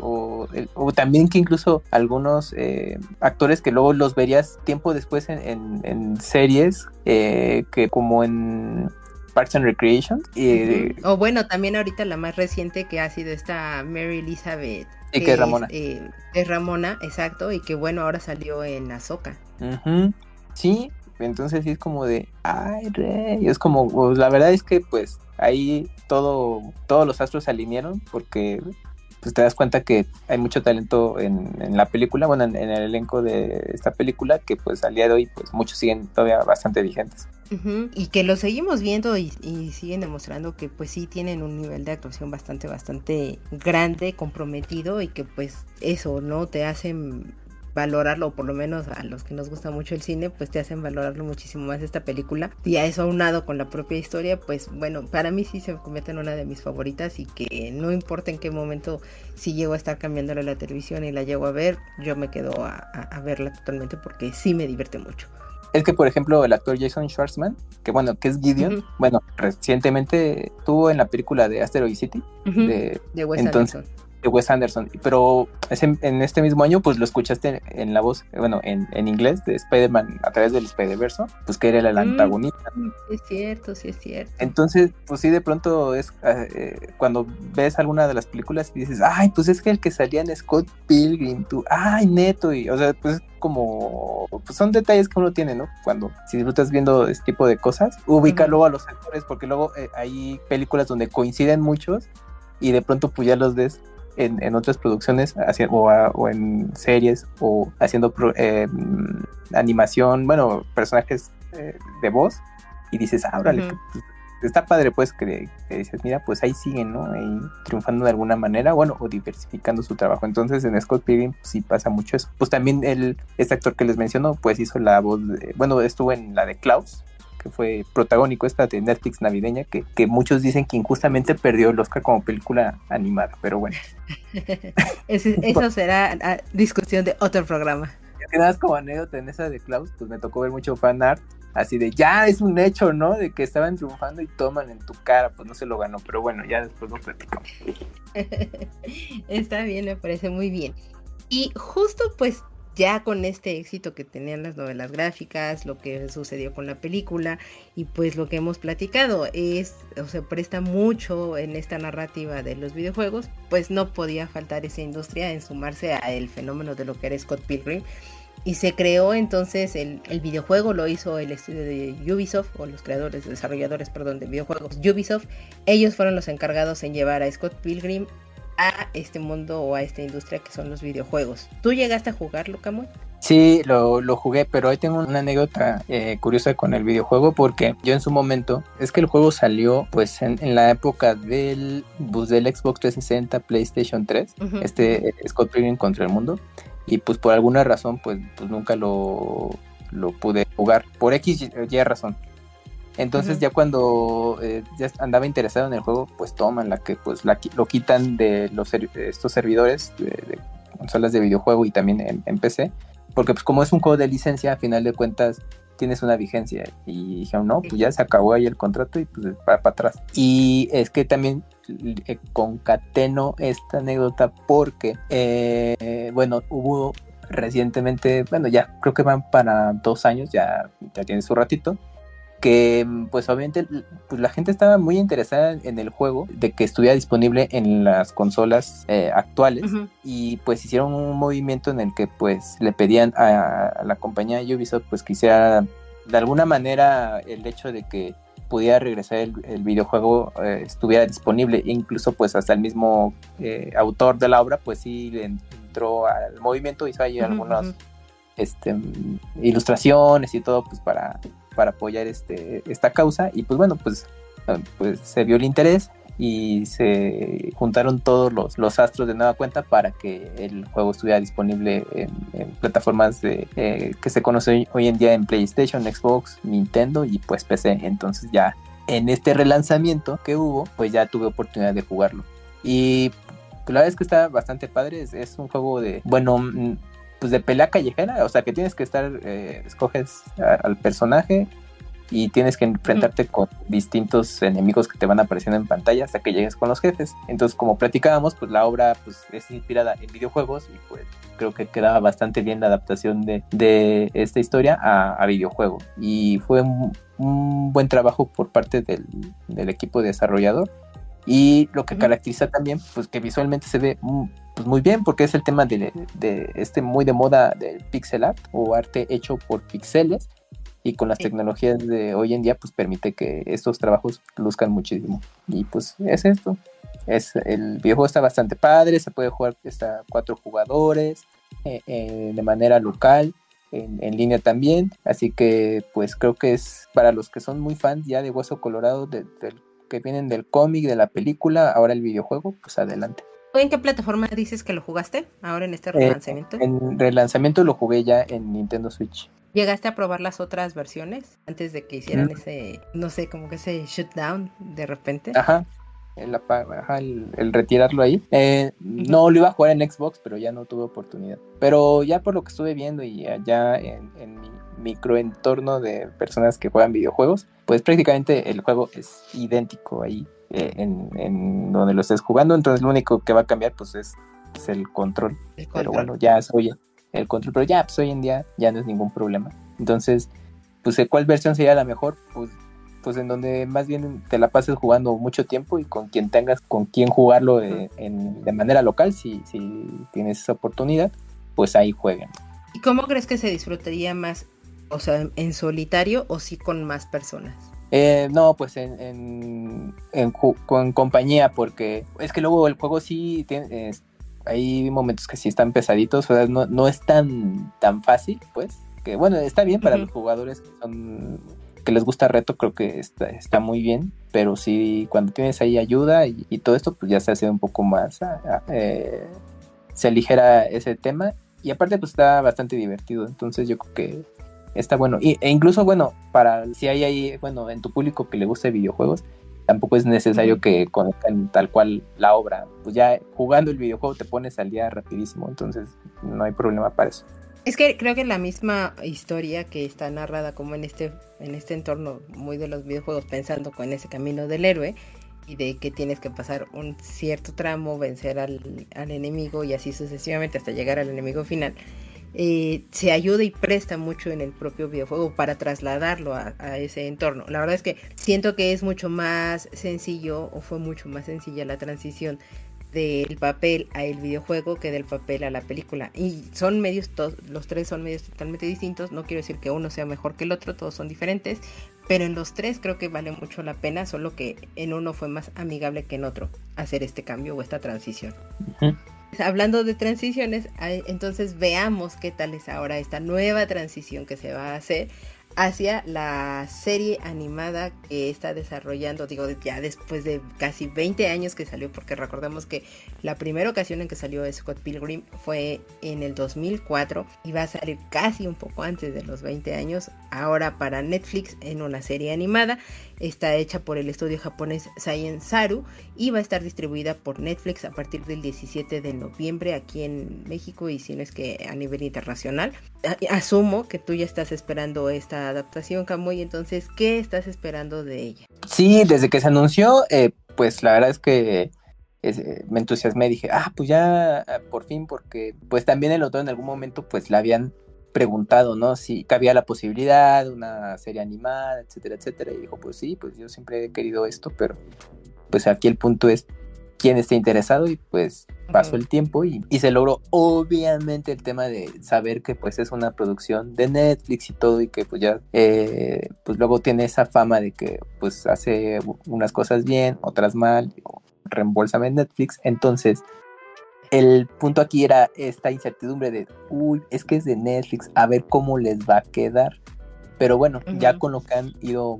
o, eh, o, también que incluso algunos eh, actores que luego los verías tiempo después en, en, series, eh, que como en Parks and Recreation. Y, O bueno, también ahorita la más reciente que ha sido esta Mary Elizabeth. Y que es Ramona. Es, eh, Ramona, exacto, y que bueno, ahora salió en Azoka. Sí, entonces sí es como de, ay, rey, es como, pues, la verdad es que pues ahí todo, todos los astros se alinearon porque pues te das cuenta que hay mucho talento en, la película, bueno, en, el elenco de esta película, que pues al día de hoy pues muchos siguen todavía bastante vigentes. Y que lo seguimos viendo y, y, siguen demostrando que pues sí tienen un nivel de actuación bastante, bastante grande, comprometido y que pues eso, ¿no? Te hacen valorarlo, o por lo menos a los que nos gusta mucho el cine, pues te hacen valorarlo muchísimo más esta película. Y a eso aunado con la propia historia, pues bueno, para mí sí se convierte en una de mis favoritas y que no importa en qué momento, si llego a estar cambiándole la televisión y la llego a ver, yo me quedo a, verla totalmente porque sí me divierte mucho. Es que, por ejemplo, el actor Jason Schwartzman, que bueno, que es Gideon, bueno, recientemente estuvo en la película de Asteroid City, de, de Wes entonces, de Wes Anderson, pero en este mismo año pues lo escuchaste en la voz, bueno, en, en inglés de Spider-Man a través del Spider-Verse, pues que era el mm, antagonista. es cierto, sí es cierto. Entonces, pues sí, de pronto es eh, cuando ves alguna de las películas y dices, ay, pues es que el que salía en Scott Pilgrim, tú, ay, neto, y o sea, pues como, pues son detalles que uno tiene, ¿no? Cuando si disfrutas viendo este tipo de cosas, ubica luego a los actores, porque luego eh, hay películas donde coinciden muchos y de pronto pues ya los ves en, otras producciones o, en series o haciendo eh, animación, bueno, personajes eh, de voz y dices, ah, pues, está padre pues que, dices, mira, pues ahí siguen, ¿no? Ahí triunfando de alguna manera, bueno, o diversificando su trabajo. Entonces en Scott Pilgrim pues, sí pasa mucho eso. Pues también el, este actor que les menciono, pues hizo la voz, de, bueno, estuvo en la de Klaus, fue protagónico esta de Netflix navideña, que, que muchos dicen que injustamente perdió el Oscar como película animada, pero bueno. eso será ah, discusión de otro programa. Que nada como anécdota en esa de Klaus, pues me tocó ver mucho fan art, así de ya es un hecho, ¿no? De que estaban triunfando y toman en tu cara, pues no se lo ganó, pero bueno, ya después lo platicamos. Está bien, me parece muy bien. Y justo pues ya con este éxito que tenían las novelas gráficas, lo que sucedió con la película y pues lo que hemos platicado es, o se presta mucho en esta narrativa de los videojuegos, pues no podía faltar esa industria en sumarse a el fenómeno de lo que era Scott Pilgrim. Y se creó entonces el, el videojuego, lo hizo el estudio de Ubisoft, o los creadores, desarrolladores, perdón, de videojuegos Ubisoft. Ellos fueron los encargados en llevar a Scott Pilgrim a este mundo o a esta industria que son los videojuegos. ¿Tú llegaste a jugarlo, Camuy? Sí, lo, lo, jugué, pero hoy tengo una anécdota eh, curiosa con el videojuego porque yo en su momento, es que el juego salió pues en, la época del, pues, del Xbox 360, PlayStation 3, este Scott Pilgrim contra el mundo, y pues por alguna razón pues, pues nunca lo, lo pude jugar, por X y razón. Entonces ya cuando eh, ya andaba interesado en el juego, pues toman la que pues la, lo quitan de los estos servidores de, consolas de videojuego y también en, PC, porque pues como es un juego de licencia, a final de cuentas tienes una vigencia y dijeron, no, pues ya se acabó ahí el contrato y pues para, para atrás. Y es que también eh, concateno esta anécdota porque, eh, bueno, hubo recientemente, bueno, ya creo que van para dos años, ya, ya tiene su ratito, que pues obviamente pues, la gente estaba muy interesada en el juego, de que estuviera disponible en las consolas eh, actuales. Y pues hicieron un movimiento en el que pues le pedían a, la compañía Ubisoft pues que hiciera de alguna manera el hecho de que pudiera regresar el, videojuego eh, estuviera disponible. Incluso pues hasta el mismo eh, autor de la obra pues sí le entró al movimiento hizo ahí algunas este, ilustraciones y todo pues para para apoyar este, esta causa y pues bueno, pues, ah, pues se vio el interés y se juntaron todos los, los astros de nueva cuenta para que el juego estuviera disponible en, plataformas de, eh, que se conocen hoy en día en PlayStation, Xbox, Nintendo y pues PC. Entonces ya en este relanzamiento que hubo, pues ya tuve oportunidad de jugarlo. Y la verdad es que está bastante padre, es, un juego de, bueno, mm, pues de pelea callejera, o sea que tienes que estar, eh, escoges al personaje y tienes que enfrentarte con distintos enemigos que te van apareciendo en pantalla hasta que llegues con los jefes. Entonces, como platicábamos, pues la obra pues, es inspirada en videojuegos y pues creo que quedaba bastante bien la adaptación de, de esta historia a, a, videojuego. Y fue un, buen trabajo por parte del, del equipo desarrollador. Y lo que caracteriza también, pues que visualmente se ve pues muy bien porque es el tema de, este muy de moda del pixel art o arte hecho por pixeles y con las tecnologías de hoy en día pues permite que estos trabajos luzcan muchísimo. Y pues es esto. Es el videojuego está bastante padre se puede jugar hasta cuatro jugadores eh, eh, de manera local en, línea también. Así que pues creo que es para los que son muy fans ya de Hueso Colorado de, que vienen del cómic de la película ahora el videojuego pues adelante ¿En qué plataforma dices que lo jugaste ahora en este eh, relanzamiento? en relanzamiento lo jugué ya en Nintendo Switch. ¿Llegaste a probar las otras versiones antes de que hicieran ese, no sé, como que ese shutdown de repente? Ajá, el, el, retirarlo ahí. Eh, no lo iba a jugar en Xbox, pero ya no tuve oportunidad. Pero ya por lo que estuve viendo y allá en, en mi microentorno de personas que juegan videojuegos, pues prácticamente el juego es idéntico ahí eh, en, donde lo estés jugando, entonces lo único que va a cambiar pues es, el, control. Pero bueno, ya soy el control, pero ya pues hoy en día ya no es ningún problema. Entonces, pues ¿cuál versión sería la mejor? Pues pues en donde más bien te la pases jugando mucho tiempo y con quien tengas con quien jugarlo de, de manera local, si, si tienes esa oportunidad, pues ahí jueguen. ¿Y cómo crees que se disfrutaría más, o sea, en solitario o si con más personas? Eh, no, pues en, en, con compañía, porque es que luego el juego sí tiene, hay momentos que sí están pesaditos, o sea, no, no es tan, tan fácil, pues, que bueno, está bien para los jugadores que son que les gusta reto, creo que está, está muy bien, pero sí, cuando tienes ahí ayuda y, todo esto, pues ya se hace un poco más, ah, ah, eh, se aligera ese tema y aparte pues está bastante divertido, entonces yo creo que está bueno. Y, e incluso, bueno, para si hay ahí, bueno, en tu público que le guste videojuegos, tampoco es necesario que conozcan tal cual la obra. Pues ya jugando el videojuego te pones al día rapidísimo, entonces no hay problema para eso. Es que creo que la misma historia que está narrada como en este, en este entorno muy de los videojuegos, pensando con ese camino del héroe y de que tienes que pasar un cierto tramo, vencer al, al enemigo y así sucesivamente hasta llegar al enemigo final eh, se ayuda y presta mucho en el propio videojuego para trasladarlo a, ese entorno. La verdad es que siento que es mucho más sencillo o fue mucho más sencilla la transición del papel a el videojuego que del papel a la película. Y son medios, los tres son medios totalmente distintos. No quiero decir que uno sea mejor que el otro, todos son diferentes. Pero en los tres creo que vale mucho la pena, solo que en uno fue más amigable que en otro hacer este cambio o esta transición. Hablando de transiciones, entonces veamos qué tal es ahora esta nueva transición que se va a hacer hacia la serie animada que está desarrollando, digo, ya después de casi 20 años que salió, porque recordemos que la primera ocasión en que salió Scott Pilgrim fue en el 2004 y va a salir casi un poco antes de los 20 años, ahora para Netflix en una serie animada Está hecha por el estudio japonés Saru y va a estar distribuida por Netflix a partir del 17 de noviembre aquí en México y si no es que a nivel internacional. Asumo que tú ya estás esperando esta adaptación, Camuy, entonces, ¿qué estás esperando de ella? Sí, desde que se anunció, eh, pues la verdad es que eh, me entusiasmé, dije, ah, pues ya por fin, porque pues también el otro en algún momento pues la habían preguntado, ¿no? Si cabía la posibilidad una serie animada, etcétera, etcétera. Y dijo, pues sí, pues yo siempre he querido esto, pero pues aquí el punto es quién está interesado y pues pasó el tiempo y, se logró obviamente el tema de saber que pues es una producción de Netflix y todo y que pues ya eh, pues luego tiene esa fama de que pues hace unas cosas bien, otras mal, reembolsame Netflix, entonces el punto aquí era esta incertidumbre de, uy, es que es de Netflix, a ver cómo les va a quedar. Pero bueno, ya con lo que han ido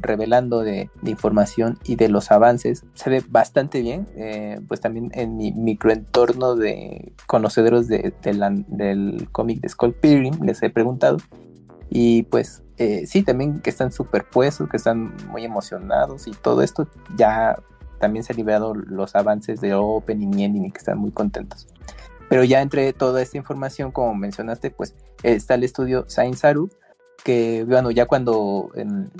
revelando de, información y de los avances, se ve bastante bien. Eh, pues también en mi microentorno de conocedores de, del cómic de Skull Pilgrim les he preguntado. Y pues eh, sí, también que están superpuestos, que están muy emocionados y todo esto ya también se han liberado los avances de Open y Ending y que están muy contentos. Pero ya entre toda esta información, como mencionaste, pues está el estudio Sainzaru, que bueno, ya cuando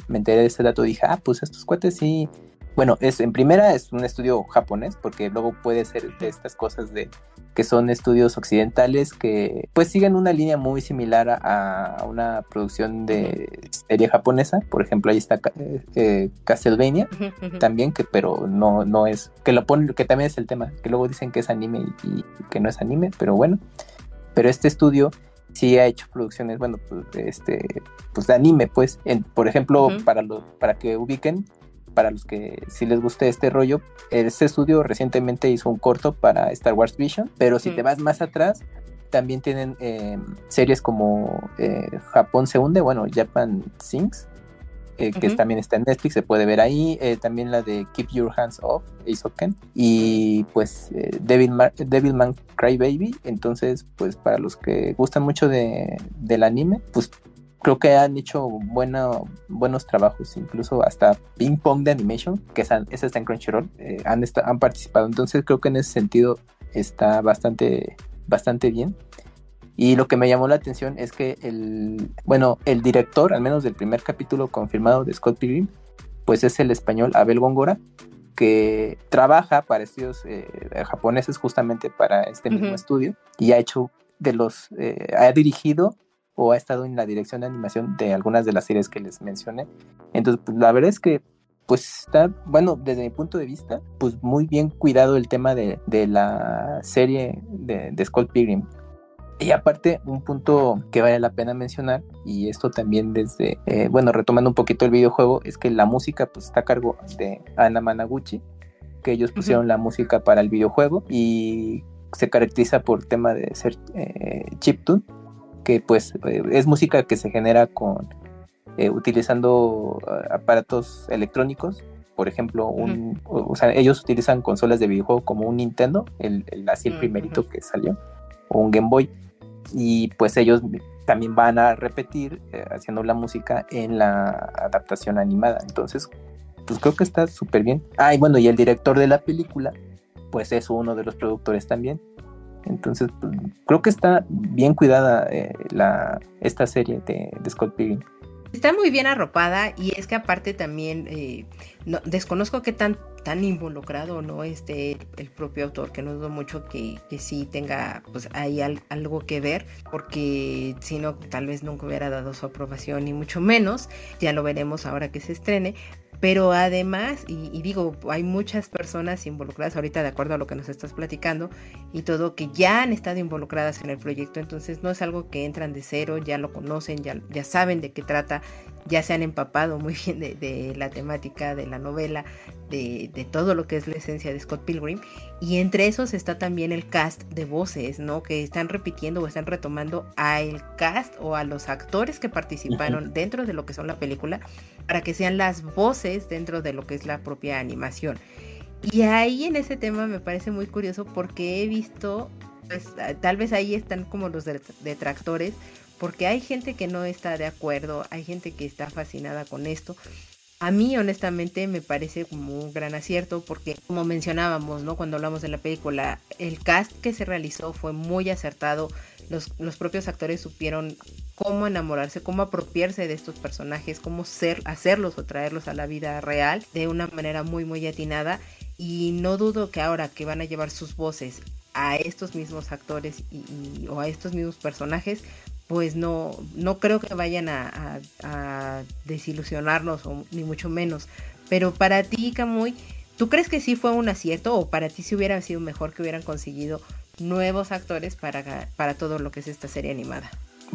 me enteré de ese dato dije, ah, pues estos cuates sí bueno, es en primera es un estudio japonés, porque luego puede ser de estas cosas de que son estudios occidentales que pues siguen una línea muy similar a, una producción de serie japonesa. Por ejemplo, ahí está eh, eh, Castlevania también, que pero no, no es, que lo ponen, que también es el tema, que luego dicen que es anime y, que no es anime, pero bueno. Pero este estudio sí ha hecho producciones, bueno, pues, este, pues de anime, pues, en, por ejemplo, para, lo, para que ubiquen, para los que si les guste este rollo, este estudio recientemente hizo un corto para Star Wars Vision, pero si te vas más atrás, también tienen em, series como eh, Japón se hunde, bueno, Japan Sings, eh, que también está en Netflix, se puede ver ahí, eh, también la de Keep Your Hands Off, Isoken, y pues Devil, Man Cry Baby, entonces pues para los que gustan mucho de, del anime, pues creo que han hecho buenos trabajos, incluso hasta Ping Pong de Animation, que esa, está en Crunchyroll, eh, han, han participado. Entonces creo que en ese sentido está bastante, bastante bien. Y lo que me llamó la atención es que el, bueno, el director, al menos del primer capítulo confirmado de Scott Pilgrim, pues es el español Abel Góngora, que trabaja para estudios eh, japoneses justamente para este mismo estudio y ha hecho de los, eh, ha dirigido o ha estado en la dirección de animación de algunas de las series que les mencioné. Entonces, pues, la verdad es que pues está, bueno, desde mi punto de vista, pues muy bien cuidado el tema de, la serie de, de Skull Pilgrim. Y aparte, un punto que vale la pena mencionar, y esto también desde, eh, bueno, retomando un poquito el videojuego, es que la música pues está a cargo de Ana Managuchi, que ellos pusieron la música para el videojuego y se caracteriza por tema de ser eh, chiptune, que pues eh, es música que se genera con eh, utilizando eh, aparatos electrónicos por ejemplo, un, o, sea, ellos utilizan consolas de videojuego como un Nintendo, el, así el primerito que salió, o un Game Boy, y pues ellos también van a repetir haciendo la música en la adaptación animada. Entonces, pues creo que está súper bien. Ah, y bueno, y el director de la película, pues es uno de los productores también. Entonces, pues, creo que está bien cuidada eh, la, esta serie de, Scott Pilgrim. Está muy bien arropada y es que aparte también eh, no, desconozco qué tan, tan involucrado no esté el propio autor, que no dudo mucho que, que sí tenga pues ahí algo que ver, porque si no tal vez nunca hubiera dado su aprobación ni mucho menos, ya lo veremos ahora que se estrene, pero además, y, digo, hay muchas personas involucradas ahorita de acuerdo a lo que nos estás platicando y todo, que ya han estado involucradas en el proyecto, entonces no es algo que entran de cero, ya lo conocen, ya, ya saben de qué trata, ya se han empapado muy bien de, la temática de la novela, de, de, todo lo que es la esencia de Scott Pilgrim. Y entre esos está también el cast de voces, ¿no? Que están repitiendo o están retomando a el cast o a los actores que participaron dentro de lo que son la película para que sean las voces dentro de lo que es la propia animación. Y ahí en ese tema me parece muy curioso porque he visto, pues tal vez ahí están como los detractores, porque hay gente que no está de acuerdo, hay gente que está fascinada con esto. A mí honestamente me parece como un gran acierto porque como mencionábamos, ¿no? Cuando hablamos de la película, el cast que se realizó fue muy acertado, los, los propios actores supieron cómo enamorarse, cómo apropiarse de estos personajes, cómo ser, hacerlos o traerlos a la vida real de una manera muy muy atinada y no dudo que ahora que van a llevar sus voces a estos mismos actores y, o a estos mismos personajes pues no, no creo que vayan a, desilusionarnos, ni mucho menos. Pero para ti, Camuy, ¿tú crees que sí fue un acierto o para ti sí hubiera sido mejor que hubieran conseguido nuevos actores para, para todo lo que es esta serie animada?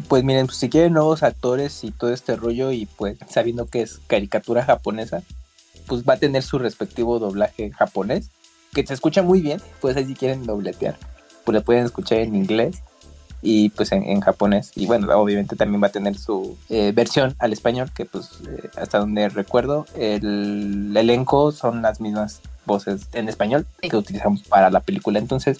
Pues miren, pues si quieren nuevos actores y todo este rollo y pues sabiendo que es caricatura japonesa, pues va a tener su respectivo doblaje japonés, que se escucha muy bien, pues ahí si quieren dobletear, pues le pueden escuchar en inglés y pues en, japonés. Y bueno, obviamente también va a tener su eh, versión al español, que pues eh, hasta donde recuerdo, el, elenco son las mismas voces en español que utilizan para la película. Entonces,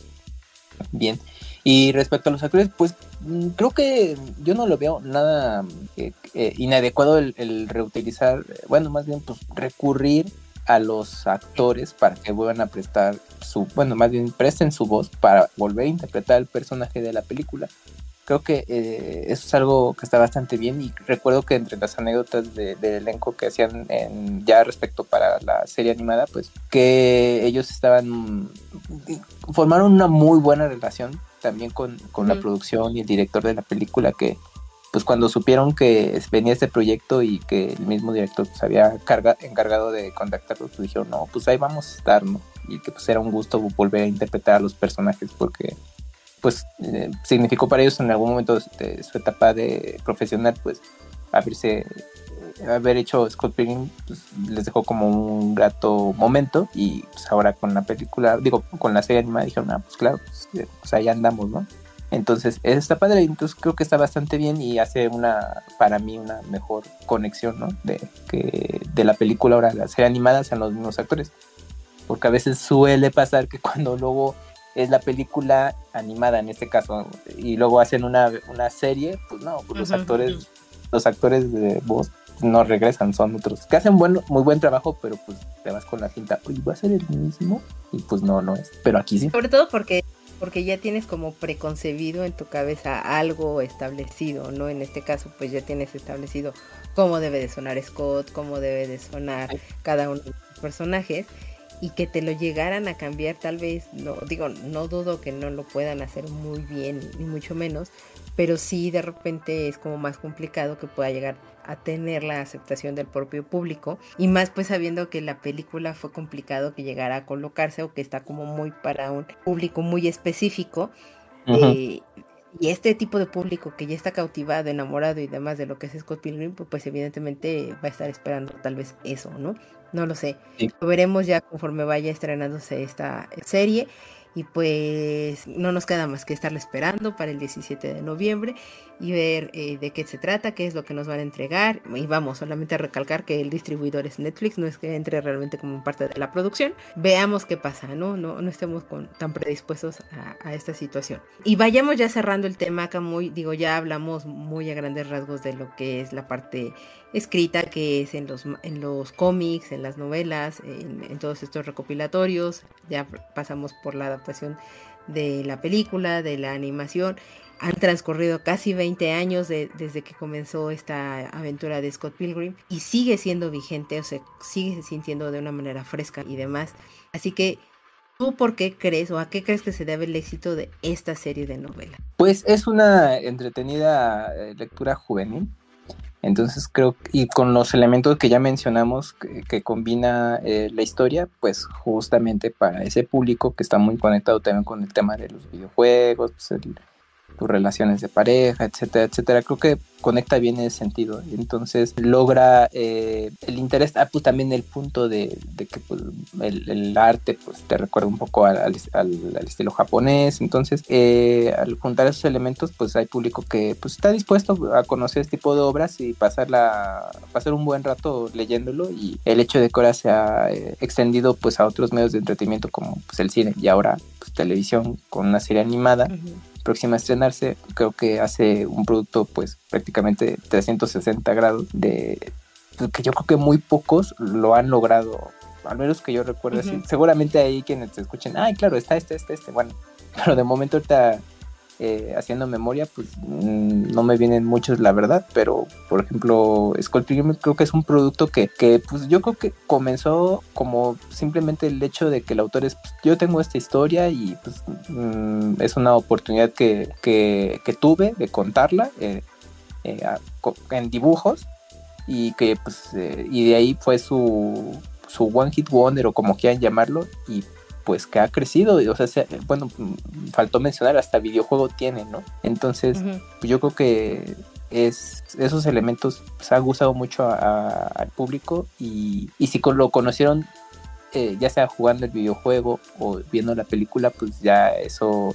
bien. Y respecto a los actores, pues mm, creo que yo no lo veo nada eh, inadecuado el, el, reutilizar, bueno, más bien pues recurrir a los actores para que vuelvan a prestar su, bueno, más bien presten su voz para volver a interpretar el personaje de la película. Creo que eh, eso es algo que está bastante bien y recuerdo que entre las anécdotas del elenco que hacían en, ya respecto para la serie animada, pues que ellos estaban, formaron una muy buena relación también con, con la producción y el director de la película que pues cuando supieron que venía este proyecto y que el mismo director pues había carga, encargado de contactarlos, pues dijeron, no, pues ahí vamos a estar, ¿no? Y que pues era un gusto volver a interpretar a los personajes porque pues eh, significó para ellos en algún momento de su etapa de profesional pues haberse haber hecho Scott Pilgrim pues, les dejó como un grato momento y pues ahora con la película digo con la serie animada dijeron ah pues claro pues, eh, pues ahí andamos no entonces, está padre, entonces creo que está bastante bien y hace una, para mí, una mejor conexión, ¿no? De que de la película ahora la serie animada sean los mismos actores. Porque a veces suele pasar que cuando luego es la película animada en este caso y luego hacen una, serie, pues no, pues los actores, los actores de voz no regresan, son otros que hacen buen, muy buen trabajo, pero pues te vas con la cinta, oye, va a ser el mismo y pues no, no es, pero aquí sí. Sobre todo porque porque ya tienes como preconcebido en tu cabeza algo establecido, ¿no? En este caso, pues ya tienes establecido cómo debe de sonar Scott, cómo debe de sonar cada uno de los personajes y que te lo llegaran a cambiar tal vez, no digo, no dudo que no lo puedan hacer muy bien, ni mucho menos, pero sí de repente es como más complicado que pueda llegar a tener la aceptación del propio público y más pues sabiendo que la película fue complicado que llegara a colocarse o que está como muy para un público muy específico eh, y este tipo de público que ya está cautivado, enamorado y demás de lo que es Scott Pilgrim, pues, pues evidentemente va a estar esperando tal vez eso, ¿no? No lo sé. Lo veremos ya conforme vaya estrenándose esta serie y pues no nos queda más que estarle esperando para el 17 de noviembre y ver eh, de qué se trata, qué es lo que nos van a entregar. Y vamos, solamente a recalcar que el distribuidor es Netflix, no es que entre realmente como parte de la producción. Veamos qué pasa, ¿no? No, no estemos tan predispuestos a, esta situación. Y vayamos ya cerrando el tema acá muy, digo, ya hablamos muy a grandes rasgos de lo que es la parte escrita, que es en los, en los cómics, en las novelas, en, todos estos recopilatorios. Ya pasamos por la adaptación de la película, de la animación. Han transcurrido casi 20 años desde que comenzó esta aventura de Scott Pilgrim y sigue siendo vigente, o sea, sigue sintiendo de una manera fresca y demás. Así que, ¿tú por qué crees o a qué crees que se debe el éxito de esta serie de novela? Pues es una entretenida eh, lectura juvenil Entonces creo, y con los elementos que ya mencionamos que, combina eh, la historia, pues justamente para ese público que está muy conectado también con el tema de los videojuegos, pues el, tus relaciones de pareja, etcétera, etcétera. Creo que conecta bien en ese sentido. Entonces logra eh, el interés, ah, pues también el punto de, que pues, el, arte pues te recuerda un poco al, estilo japonés. Entonces eh, al juntar esos elementos pues hay público que pues está dispuesto a conocer este tipo de obras y pasarla, pasar un buen rato leyéndolo y el hecho de que ahora se ha eh, extendido pues a otros medios de entretenimiento como pues el cine y ahora pues televisión con una serie animada próxima a estrenarse, creo que hace un producto pues prácticamente 360 grados de pues, que yo creo que muy pocos lo han logrado, al menos que yo recuerde así. Seguramente hay quienes te escuchen, ay, claro, está este, este, este, bueno, pero de momento ahorita eh, haciendo memoria, pues mm, no me vienen muchos, la verdad, pero por ejemplo, Skull creo que es un producto que, que, pues yo creo que comenzó como simplemente el hecho de que el autor es, pues, yo tengo esta historia y pues mm, es una oportunidad que, que, tuve de contarla eh, eh, en dibujos y que pues y de ahí fue su su one hit wonder o como quieran llamarlo y pues que ha crecido, o sea, bueno, faltó mencionar, hasta videojuego tiene, ¿no? Entonces, pues yo creo que es, esos elementos pues, ha gustado mucho al público y, y si lo conocieron, eh, ya sea jugando el videojuego o viendo la película, pues ya eso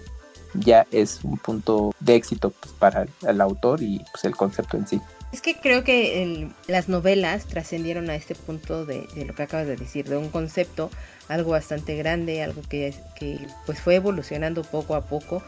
ya es un punto de éxito pues, para el, autor y pues el concepto en sí. Es que creo que las novelas trascendieron a este punto de, de, lo que acabas de decir, de un concepto algo bastante grande, algo que, que pues fue evolucionando poco a poco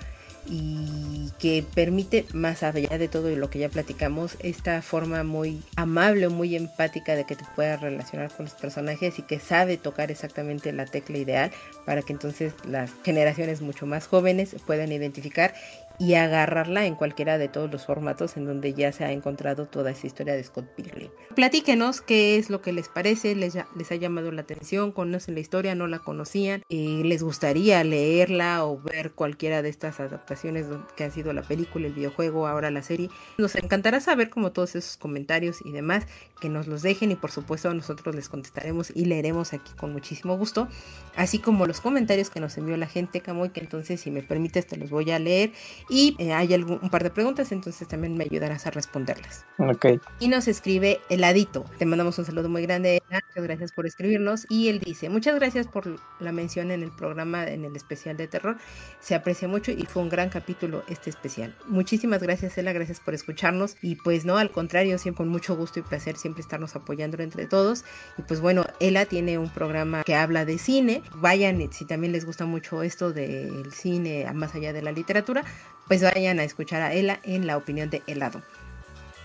y que permite más allá de todo lo que ya platicamos esta forma muy amable muy empática de que te puedas relacionar con los personajes y que sabe tocar exactamente la tecla ideal para que entonces las generaciones mucho más jóvenes puedan identificar y agarrarla en cualquiera de todos los formatos en donde ya se ha encontrado toda esa historia de Scott Pilgrim. Platíquenos qué es lo que les parece, les, ha llamado la atención, conocen la historia, no la conocían, y les gustaría leerla o ver cualquiera de estas adaptaciones que han sido la película, el videojuego, ahora la serie. Nos encantará saber como todos esos comentarios y demás, que nos los dejen y por supuesto nosotros les contestaremos y leeremos aquí con muchísimo gusto, así como los comentarios que nos envió la gente, Camoy, que entonces si me permites te los voy a leer y eh, hay algún, un par de preguntas, entonces también me ayudarás a responderlas. Ok. Y nos escribe Heladito. Te mandamos un saludo muy grande. Muchas gracias por escribirnos. Y él dice, muchas gracias por la mención en el programa, en el especial de terror. Se aprecia mucho y fue un gran capítulo este especial. Muchísimas gracias, Ela. Gracias por escucharnos. Y pues no, al contrario, siempre con mucho gusto y placer siempre estarnos apoyando entre todos. Y pues bueno, Ela tiene un programa que habla de cine. Vayan, si también les gusta mucho esto del cine, más allá de la literatura, pues vayan a escuchar a Ela en la opinión de helado.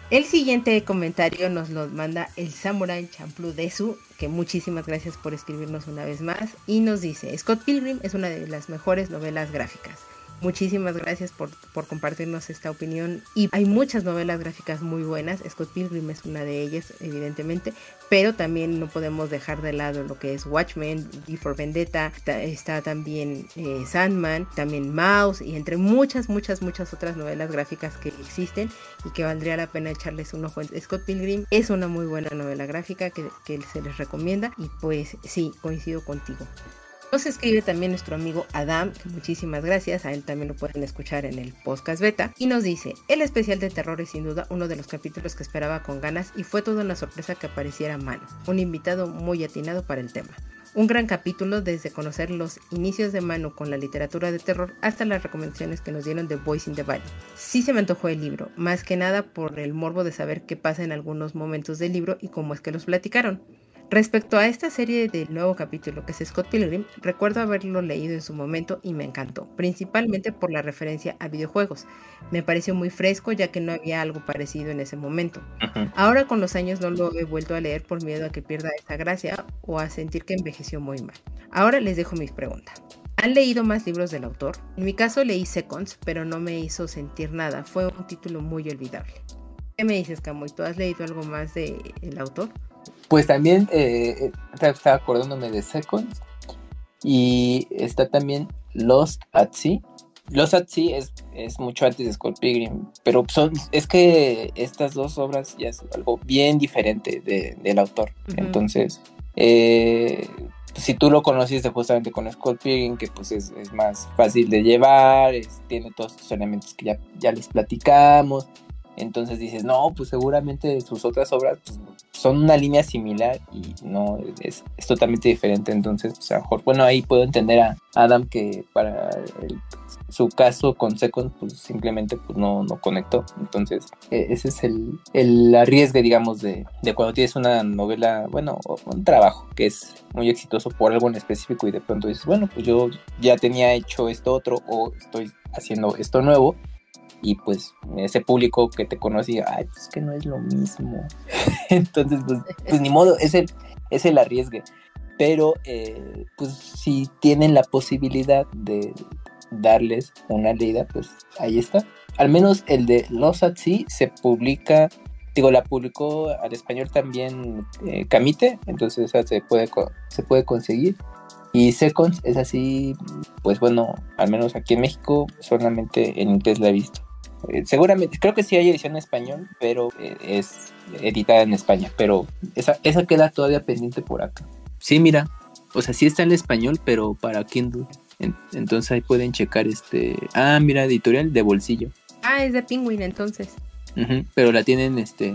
El siguiente comentario nos lo manda el Samurai Champloo Desu, que muchísimas gracias por escribirnos una vez más, y nos dice, Scott Pilgrim es una de las mejores novelas gráficas. Muchísimas gracias por, compartirnos esta opinión. Y hay muchas novelas gráficas muy buenas. Scott Pilgrim es una de ellas, evidentemente. Pero también no podemos dejar de lado lo que es Watchmen, y for Vendetta. Está, también eh, Sandman, también Mouse. Y entre muchas, muchas, muchas otras novelas gráficas que existen y que valdría la pena echarles un ojo. Scott Pilgrim es una muy buena novela gráfica que, que se les recomienda. Y pues sí, coincido contigo. Nos escribe también nuestro amigo Adam, que muchísimas gracias, a él también lo pueden escuchar en el podcast beta, y nos dice, el especial de terror es sin duda uno de los capítulos que esperaba con ganas y fue toda una sorpresa que apareciera Manu, un invitado muy atinado para el tema. Un gran capítulo desde conocer los inicios de Manu con la literatura de terror hasta las recomendaciones que nos dieron de Voice in the Valley. Sí se me antojó el libro, más que nada por el morbo de saber qué pasa en algunos momentos del libro y cómo es que los platicaron. Respecto a esta serie del nuevo capítulo que es Scott Pilgrim, recuerdo haberlo leído en su momento y me encantó, principalmente por la referencia a videojuegos. Me pareció muy fresco ya que no había algo parecido en ese momento. Ahora con los años no lo he vuelto a leer por miedo a que pierda esa gracia o a sentir que envejeció muy mal. Ahora les dejo mis preguntas. ¿Han leído más libros del autor? En mi caso leí Seconds, pero no me hizo sentir nada. Fue un título muy olvidable. ¿Qué me dices, Camoy? ¿Tú has leído algo más del el autor? Pues también eh, eh, estaba acordándome de Seconds y está también Lost at Sea. Lost at Sea es es mucho antes de Scott Pilgrim, pero son, es que estas dos obras ya es algo bien diferente del autor. Entonces, eh, si tú lo conociste justamente con Scott Pilgrim, que pues es, más fácil de llevar, tiene todos estos elementos que ya, ya les platicamos, entonces dices, no, pues seguramente sus otras obras pues, son una línea similar y no, es, totalmente diferente. Entonces, pues a lo mejor, bueno, ahí puedo entender a Adam que para su caso con Second, pues simplemente pues, no, no conectó. Entonces, e, ese es el, el arriesgue, digamos, de, de cuando tienes una novela, bueno, un trabajo que es muy exitoso por algo en específico y de pronto dices, bueno, pues yo ya tenía hecho esto otro o estoy haciendo esto nuevo y pues ese público que te conocía, ay, pues que no es lo mismo. Entonces, pues, pues, ni modo, es el, es el arriesgue. Pero, eh, pues si tienen la posibilidad de darles una leída, pues ahí está. Al menos el de Los At se publica, digo, la publicó al español también eh, Camite, entonces esa se puede, se puede conseguir. Y Seconds es así, pues bueno, al menos aquí en México solamente en inglés la he visto. Eh, seguramente, creo que sí hay edición en español, pero eh, es editada en España. Pero esa, esa queda todavía pendiente por acá. Sí, mira, o sea, sí está en español, pero para Kindle. entonces ahí pueden checar este. Ah, mira, editorial de bolsillo. Ah, es de Penguin entonces. pero la tienen este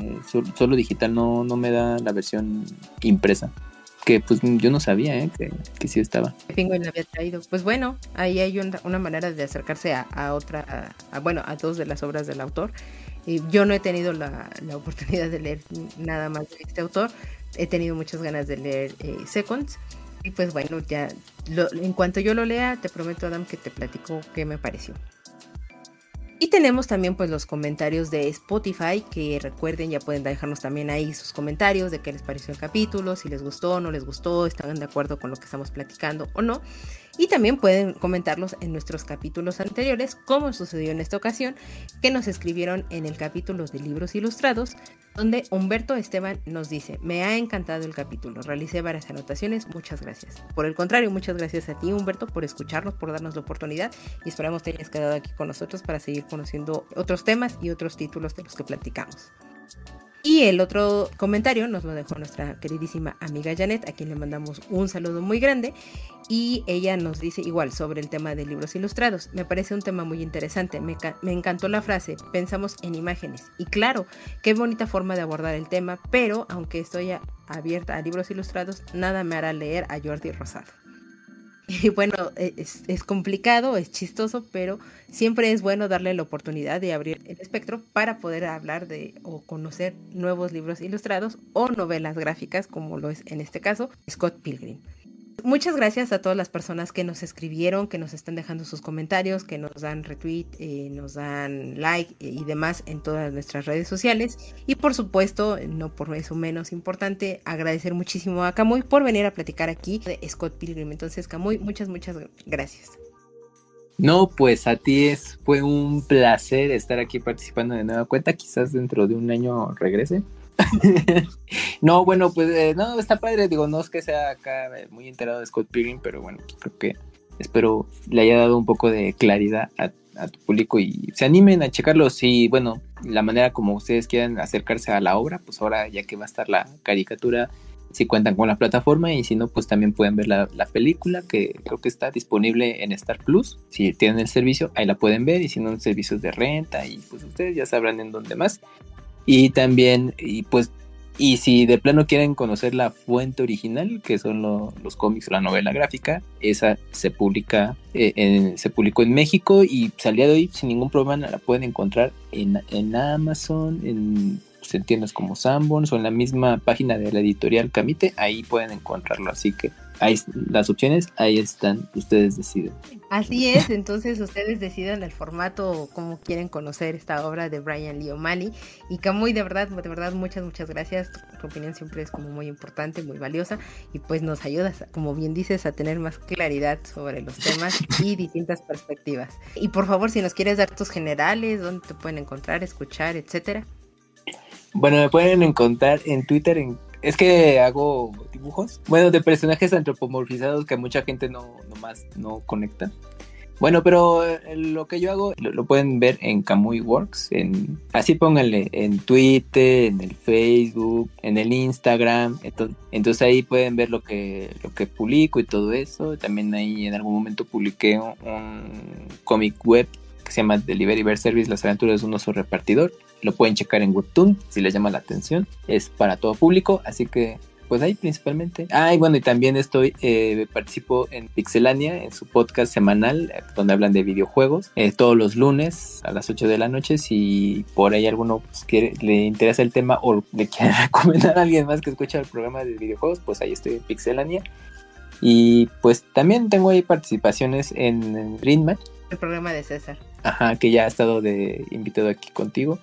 solo, digital, no, no me da la versión impresa que pues yo no sabía ¿eh? que, que, sí estaba. Penguin había traído. Pues bueno, ahí hay una, manera de acercarse a, otra, a, bueno, a dos de las obras del autor. Y yo no he tenido la, oportunidad de leer nada más de este autor. He tenido muchas ganas de leer eh, Seconds. Y pues bueno, ya en cuanto yo lo lea, te prometo, Adam, que te platico qué me pareció. Y tenemos también pues los comentarios de Spotify, que recuerden, ya pueden dejarnos también ahí sus comentarios de qué les pareció el capítulo, si les gustó, no les gustó, están de acuerdo con lo que estamos platicando o no. Y también pueden comentarlos en nuestros capítulos anteriores, como sucedió en esta ocasión, que nos escribieron en el capítulo de libros ilustrados, donde Humberto Esteban nos dice, me ha encantado el capítulo, realicé varias anotaciones, muchas gracias. Por el contrario, muchas gracias a ti Humberto por escucharnos, por darnos la oportunidad y esperamos te hayas quedado aquí con nosotros para seguir conociendo otros temas y otros títulos de los que platicamos. Y el otro comentario nos lo dejó nuestra queridísima amiga Janet, a quien le mandamos un saludo muy grande. Y ella nos dice igual sobre el tema de libros ilustrados. Me parece un tema muy interesante. Me, me encantó la frase, pensamos en imágenes. Y claro, qué bonita forma de abordar el tema, pero aunque estoy abierta a libros ilustrados, nada me hará leer a Jordi Rosado. Y bueno, e, es, complicado, es chistoso, pero siempre es bueno darle la oportunidad de abrir el espectro para poder hablar de o conocer nuevos libros ilustrados o novelas gráficas, como lo es en este caso Scott Pilgrim. Muchas gracias a todas las personas que nos escribieron, que nos están dejando sus comentarios, que nos dan retweet, eh, nos dan like eh, y demás en todas nuestras redes sociales. Y por supuesto, no por eso menos importante, agradecer muchísimo a Camuy por venir a platicar aquí de Scott Pilgrim. Entonces, Camuy, muchas, muchas gracias. No, pues a ti es, fue un placer estar aquí participando de nueva cuenta. Quizás dentro de un año regrese. no, bueno, pues eh, no, está padre, digo, no es que sea acá eh, muy enterado de Scott Pilgrim, pero bueno, pues, creo que espero le haya dado un poco de claridad a, tu público y se animen a checarlo. Si, bueno, la manera como ustedes quieran acercarse a la obra, pues ahora ya que va a estar la caricatura, si cuentan con la plataforma y si no, pues también pueden ver la, la, película que creo que está disponible en Star Plus. Si tienen el servicio, ahí la pueden ver y si no, en servicios de renta y pues ustedes ya sabrán en dónde más. Y también, y pues, y si de plano quieren conocer la fuente original, que son los cómics o la novela gráfica, esa se publica, eh, se publicó en México y salía de hoy sin ningún problema la pueden encontrar en, en Amazon, en pues, como Sanborns o en la misma página de la editorial Camite, ahí pueden encontrarlo. Así que ahí las opciones, ahí están, ustedes deciden. Así es, entonces ustedes decidan el formato, como quieren conocer esta obra de Brian Lee O'Malley. Y Camuy, de verdad, de verdad, muchas, muchas gracias. Tu, opinión siempre es como muy importante, muy valiosa y pues nos ayudas, como bien dices, a tener más claridad sobre los temas y distintas perspectivas. Y por favor, si nos quieres dar tus generales, dónde te pueden encontrar, escuchar, etcétera. Bueno, me pueden encontrar en Twitter en es que hago dibujos, bueno, de personajes antropomorfizados que mucha gente no más no conecta. Bueno, pero eh, lo que yo hago lo, pueden ver en Kamui Works, en, así pónganle en Twitter, en el Facebook, en el Instagram, entonces, entonces, ahí pueden ver lo que, lo que publico y todo eso. También ahí en algún momento publiqué un, un cómic web que se llama Delivery Bear Service, las aventuras de un oso repartidor. Lo pueden checar en Webtoon si les llama la atención. Es para todo público, así que pues ahí principalmente. Ah, y bueno, y también estoy, eh, participo en Pixelania, en su podcast semanal, eh, donde hablan de videojuegos, eh, todos los lunes a las 8 de la noche. Si por ahí alguno pues, quiere, le interesa el tema o le quiere recomendar a alguien más que escuche el programa de videojuegos, pues ahí estoy en Pixelania. Y pues también tengo ahí participaciones en, en El programa de César. Ajá, que ya ha estado de invitado aquí contigo.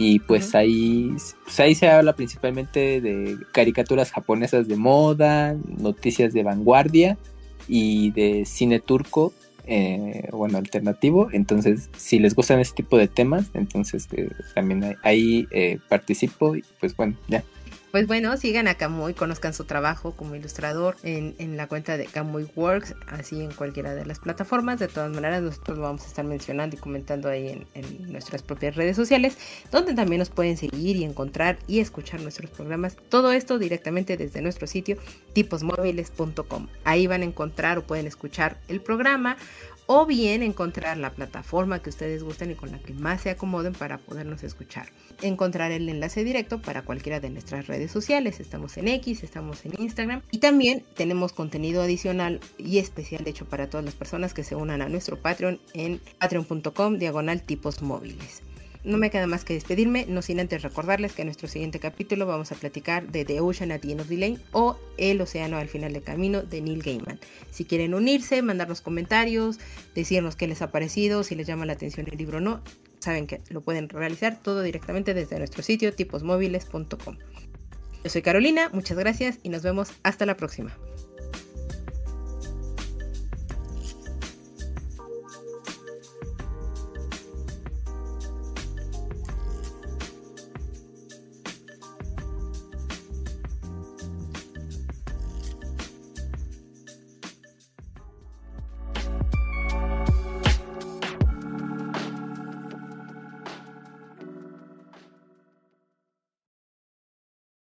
Y pues ahí, pues ahí se habla principalmente de caricaturas japonesas de moda, noticias de vanguardia y de cine turco, eh, bueno, alternativo. Entonces, si les gustan ese tipo de temas, entonces eh, también ahí eh, participo y pues bueno, ya. Pues bueno, sigan a Kamui, conozcan su trabajo como ilustrador en, en, la cuenta de Kamui Works, así en cualquiera de las plataformas. De todas maneras, nosotros lo vamos a estar mencionando y comentando ahí en, en, nuestras propias redes sociales, donde también nos pueden seguir y encontrar y escuchar nuestros programas. Todo esto directamente desde nuestro sitio tiposmóviles.com. Ahí van a encontrar o pueden escuchar el programa o bien encontrar la plataforma que ustedes gusten y con la que más se acomoden para podernos escuchar. Encontrar el enlace directo para cualquiera de nuestras redes sociales. Estamos en X, estamos en Instagram y también tenemos contenido adicional y especial hecho para todas las personas que se unan a nuestro Patreon en patreon.com diagonal tipos móviles. No me queda más que despedirme, no sin antes recordarles que en nuestro siguiente capítulo vamos a platicar de The Ocean at the End of the Lane o El Océano al final del camino de Neil Gaiman. Si quieren unirse, mandarnos comentarios, decirnos qué les ha parecido, si les llama la atención el libro o no, saben que lo pueden realizar todo directamente desde nuestro sitio tiposmóviles.com. Yo soy Carolina, muchas gracias y nos vemos hasta la próxima.